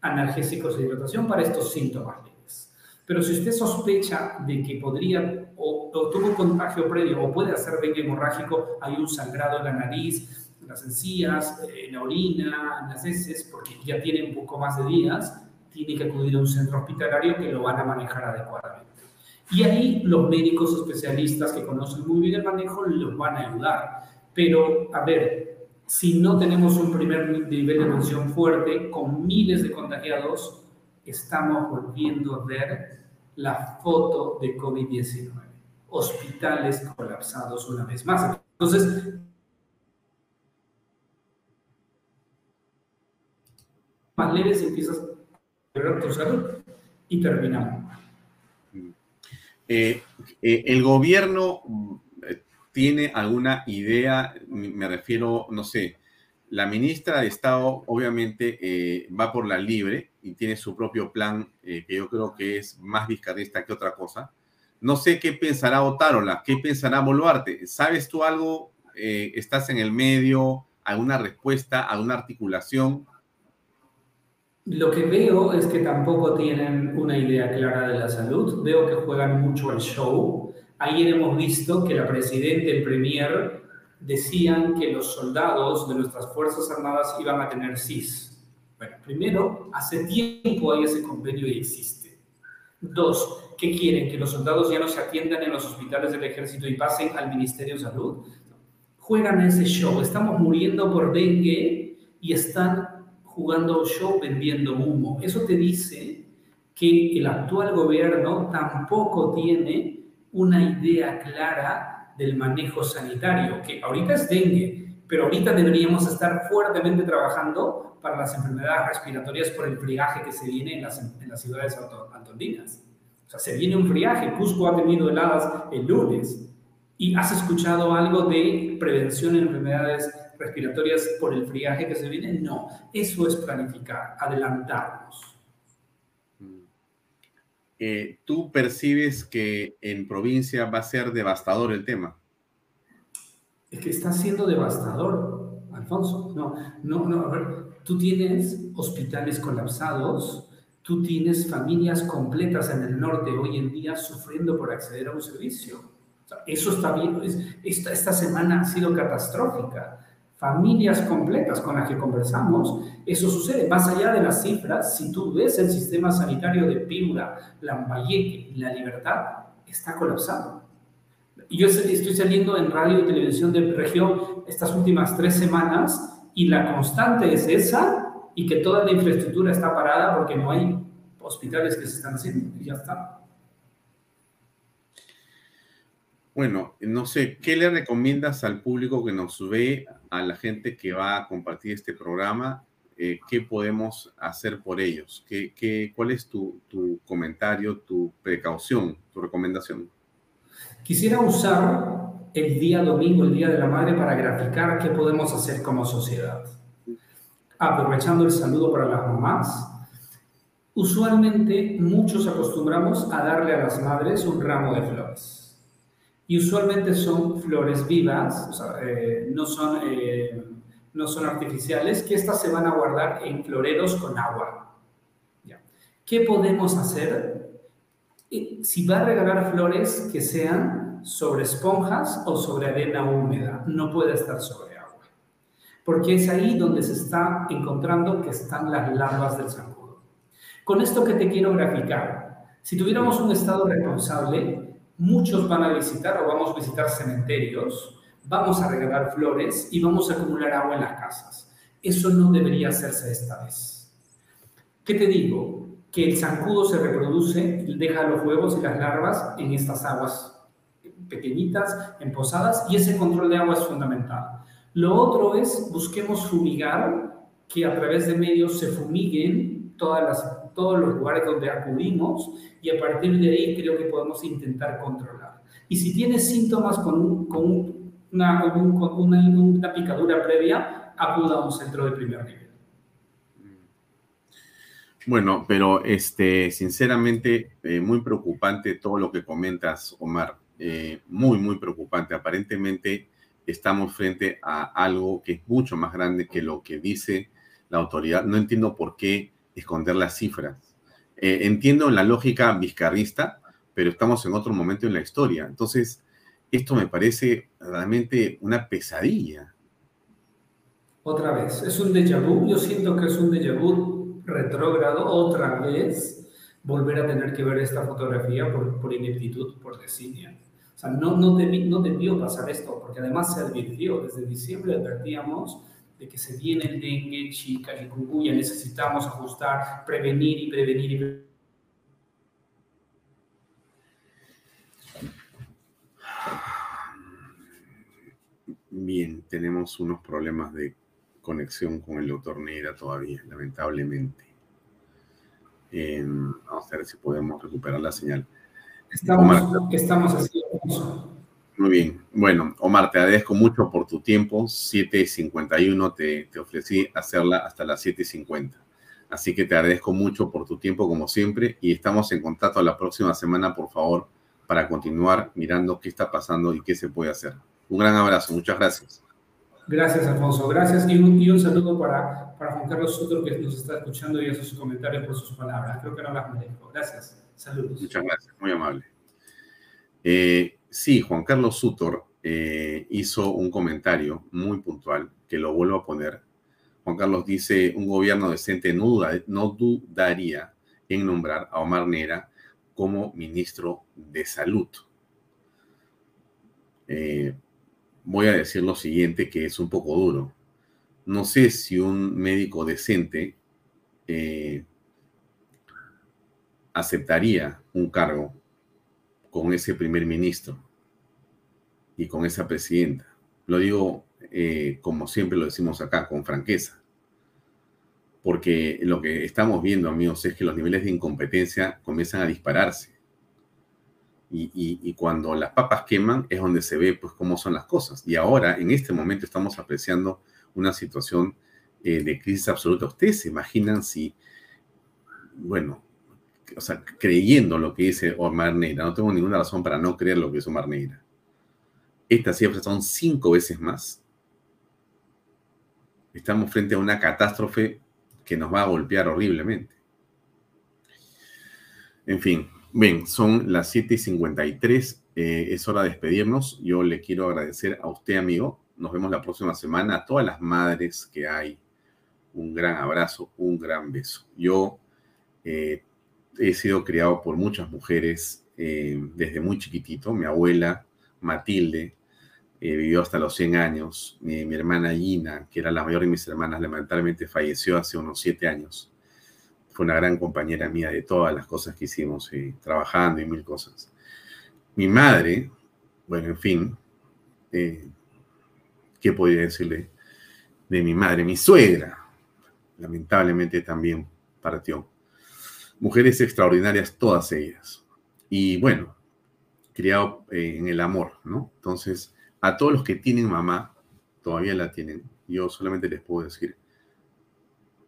analgésicos de hidratación para estos síntomas leves. Pero si usted sospecha de que podría o, tuvo contagio previo o puede hacer dengue hemorrágico, hay un sangrado en la nariz, en las encías, eh, en la orina, en las heces, porque ya tiene un poco más de días, tiene que acudir a un centro hospitalario que lo van a manejar adecuadamente. Y ahí los médicos especialistas que conocen muy bien el manejo los van a ayudar. Pero, a ver, si no tenemos un primer nivel de atención fuerte con miles de contagiados, estamos volviendo a ver la foto de COVID-19. Hospitales colapsados una vez más. Entonces, más leves empiezas a ver tu salud y terminamos. Eh, eh, ¿El gobierno mm, tiene alguna idea? Me refiero, no sé, la ministra de Estado obviamente eh, va por la libre y tiene su propio plan, que yo creo que es más vizcarrista que otra cosa. No sé qué pensará Otárola, qué pensará Boluarte. ¿Sabes tú algo? ¿Estás en el medio? ¿Alguna respuesta? ¿Alguna articulación? Lo que veo es que tampoco tienen una idea clara de la salud. Veo que juegan mucho al show. Ayer hemos visto que la presidenta y el premier decían que los soldados de nuestras Fuerzas Armadas iban a tener CIS. Bueno, primero, hace tiempo hay ese convenio y existe. Dos, ¿qué quieren? ¿Que los soldados ya no se atiendan en los hospitales del ejército y pasen al Ministerio de Salud? Juegan ese show. Estamos muriendo por dengue y están jugando show vendiendo humo. Eso te dice que el actual gobierno tampoco tiene una idea clara del manejo sanitario, que ahorita es dengue, pero ahorita deberíamos estar fuertemente trabajando para las enfermedades respiratorias por el friaje que se viene en las, en las ciudades antondinas. O sea, se viene un friaje. Cusco ha tenido heladas el lunes. ¿Y has escuchado algo de prevención en enfermedades respiratorias por el friaje que se viene, no. Eso es planificar, adelantarnos. Eh, ¿Tú percibes que en provincia va a ser devastador el tema? Es que está siendo devastador, Alfonso. No, no, no. A ver, tú tienes hospitales colapsados, tú tienes familias completas en el norte hoy en día sufriendo por acceder a un servicio. eso está bien. Esta, esta semana ha sido catastrófica familias completas con las que conversamos, eso sucede. Más allá de las cifras, si tú ves el sistema sanitario de Piura, Lambayeque La Libertad, está colapsado. Yo estoy saliendo en radio y televisión de región estas últimas tres semanas y la constante es esa y que toda la infraestructura está parada porque no hay hospitales que se están haciendo y ya está. Bueno, no sé, ¿qué le recomiendas al público que nos ve, a la gente que va a compartir este programa? Eh, ¿Qué podemos hacer por ellos? ¿Qué, qué, cuál es tu, tu, comentario, tu precaución, tu recomendación? Quisiera usar el día domingo, el Día de la Madre, para graficar qué podemos hacer como sociedad. Aprovechando el saludo para las mamás, usualmente muchos acostumbramos a darle a las madres un ramo de flores y usualmente son flores vivas, eh, no, son, eh, no son artificiales, que estas se van a guardar en floreros con agua. ¿Qué podemos hacer? Si va a regalar flores que sean sobre esponjas o sobre arena húmeda, no puede estar sobre agua, porque es ahí donde se está encontrando que están las larvas del zancudo. Con esto que te quiero graficar, si tuviéramos un estado responsable, muchos van a visitar o vamos a visitar cementerios, vamos a regalar flores y vamos a acumular agua en las casas. Eso no debería hacerse esta vez. ¿Qué te digo? Que el zancudo se reproduce, deja los huevos y las larvas en estas aguas pequeñitas, emposadas, y ese control de agua es fundamental. Lo otro es, busquemos fumigar, que a través de medios se fumiguen todas las todos los lugares donde acudimos y a partir de ahí creo que podemos intentar controlar. Y si tienes síntomas con, con una, una, picadura previa, acuda a un centro de primer nivel. Bueno, pero este, sinceramente, eh, muy preocupante todo lo que comentas, Omar. eh, muy, muy preocupante. Aparentemente estamos frente a algo que es mucho más grande que lo que dice la autoridad. No entiendo por qué esconder las cifras. Eh, entiendo la lógica vizcarrista, pero estamos en otro momento en la historia. Entonces, esto me parece realmente una pesadilla. Otra vez, es un déjà vu. Yo siento que es un déjà vu retrógrado otra vez volver a tener que ver esta fotografía por, por ineptitud, por desidia. O sea, no, no, no debió pasar esto, porque además se advirtió, desde diciembre advertíamos de que se viene el dengue, chica, y cucuya, necesitamos ajustar, prevenir y prevenir y prevenir. Bien, tenemos unos problemas de conexión con el doctor Neira todavía, lamentablemente. Eh, vamos a ver si podemos recuperar la señal. Estamos, estamos así. Muy bien. Bueno, Omar, te agradezco mucho por tu tiempo. 7.51 te, te ofrecí hacerla hasta las 7.50. Así que te agradezco mucho por tu tiempo, como siempre, y estamos en contacto la próxima semana, por favor, para continuar mirando qué está pasando y qué se puede hacer. Un gran abrazo, muchas gracias. Gracias, Alfonso. Gracias y un, saludo para, para, Juan Carlos Sutor, que nos está escuchando y hace sus comentarios por sus palabras. Creo que no las merezco. Gracias. Saludos. Muchas gracias, muy amable. Eh, sí, Juan Carlos Sutor eh, hizo un comentario muy puntual que lo vuelvo a poner. Juan Carlos dice, un gobierno decente no, duda, no dudaría en nombrar a Omar Nera como ministro de Salud. Eh, voy a decir lo siguiente, que es un poco duro. No sé si un médico decente eh, aceptaría un cargo con ese primer ministro y con esa presidenta. Lo digo eh, como siempre lo decimos acá, con franqueza. Porque lo que estamos viendo, amigos, es que los niveles de incompetencia comienzan a dispararse. Y, cuando las papas queman es donde se ve pues cómo son las cosas. Y ahora, en este momento, estamos apreciando una situación eh, de crisis absoluta. Ustedes se imaginan si, bueno, o sea, creyendo lo que dice Omar Neira, no tengo ninguna razón para no creer lo que dice Omar Neira. Estas cifras son cinco veces más. Estamos frente a una catástrofe que nos va a golpear horriblemente. En fin, Bien, son las 7:53. Eh, es hora de despedirnos. Yo le quiero agradecer a usted, amigo. Nos vemos la próxima semana. A todas las madres que hay, un gran abrazo, un gran beso. Yo eh, he sido criado por muchas mujeres eh, desde muy chiquitito. Mi abuela, Matilde, vivió hasta los 100 años. Mi, hermana Gina, que era la mayor de mis hermanas, lamentablemente falleció hace unos 7 años fue una gran compañera mía de todas las cosas que hicimos, y trabajando y mil cosas. Mi madre, bueno, en fin, eh, ¿qué podría decirle de mi madre? Mi suegra, lamentablemente también partió. Mujeres extraordinarias, todas ellas. Y bueno, criado eh, en el amor, ¿no? Entonces, a todos los que tienen mamá, todavía la tienen, yo solamente les puedo decir,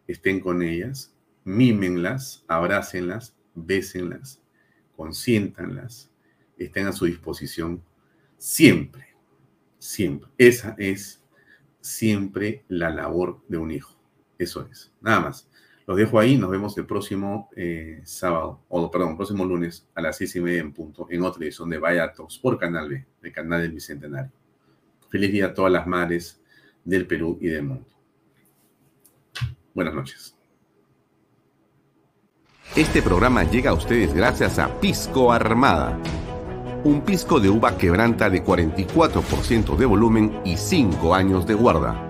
estén con ellas, mímenlas, abrácenlas, bésenlas, consiéntanlas, estén a su disposición siempre, siempre. Esa es siempre la labor de un hijo. Eso es, nada más. Los dejo ahí, nos vemos el próximo eh, sábado, o perdón, próximo lunes a las seis y media en punto, en otra edición de Vaya por Canal B, de Canal del Bicentenario. Feliz día a todas las madres del Perú y del mundo. Buenas noches. Este programa llega a ustedes gracias a Pisco Armada. Un pisco de uva quebranta de 44% de volumen y 5 años de guarda.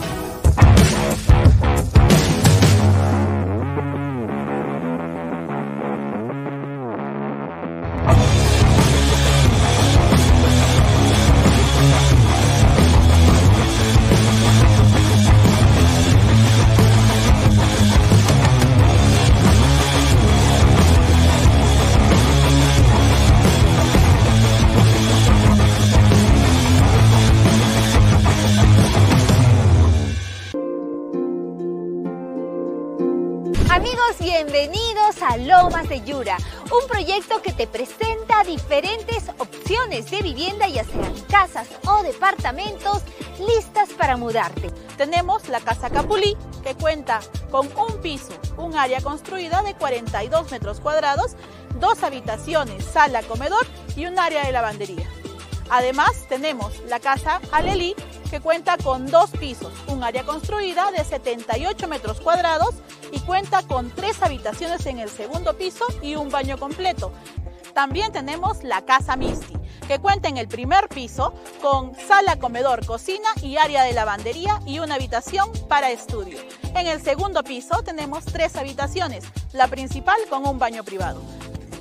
Yura, un proyecto que te presenta diferentes opciones de vivienda, ya sean casas o departamentos listas para mudarte. Tenemos la Casa Capulí, que cuenta con un piso, un área construida de 42 metros cuadrados, dos habitaciones, sala, comedor y un área de lavandería. Además, tenemos la Casa Alelí, que cuenta con dos pisos, un área construida de 78 metros cuadrados y cuenta con tres habitaciones en el segundo piso y un baño completo. También tenemos la Casa Misty, que cuenta en el primer piso con sala, comedor, cocina y área de lavandería y una habitación para estudio. En el segundo piso tenemos tres habitaciones, la principal con un baño privado.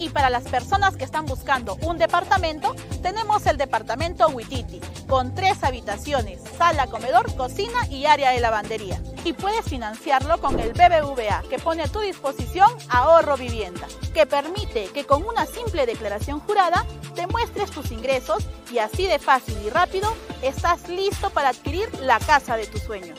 Y para las personas que están buscando un departamento, tenemos el departamento Huititi, con tres habitaciones, sala, comedor, cocina y área de lavandería. Y puedes financiarlo con el BBVA, que pone a tu disposición ahorro vivienda, que permite que con una simple declaración jurada demuestres tus ingresos y así de fácil y rápido estás listo para adquirir la casa de tus sueños.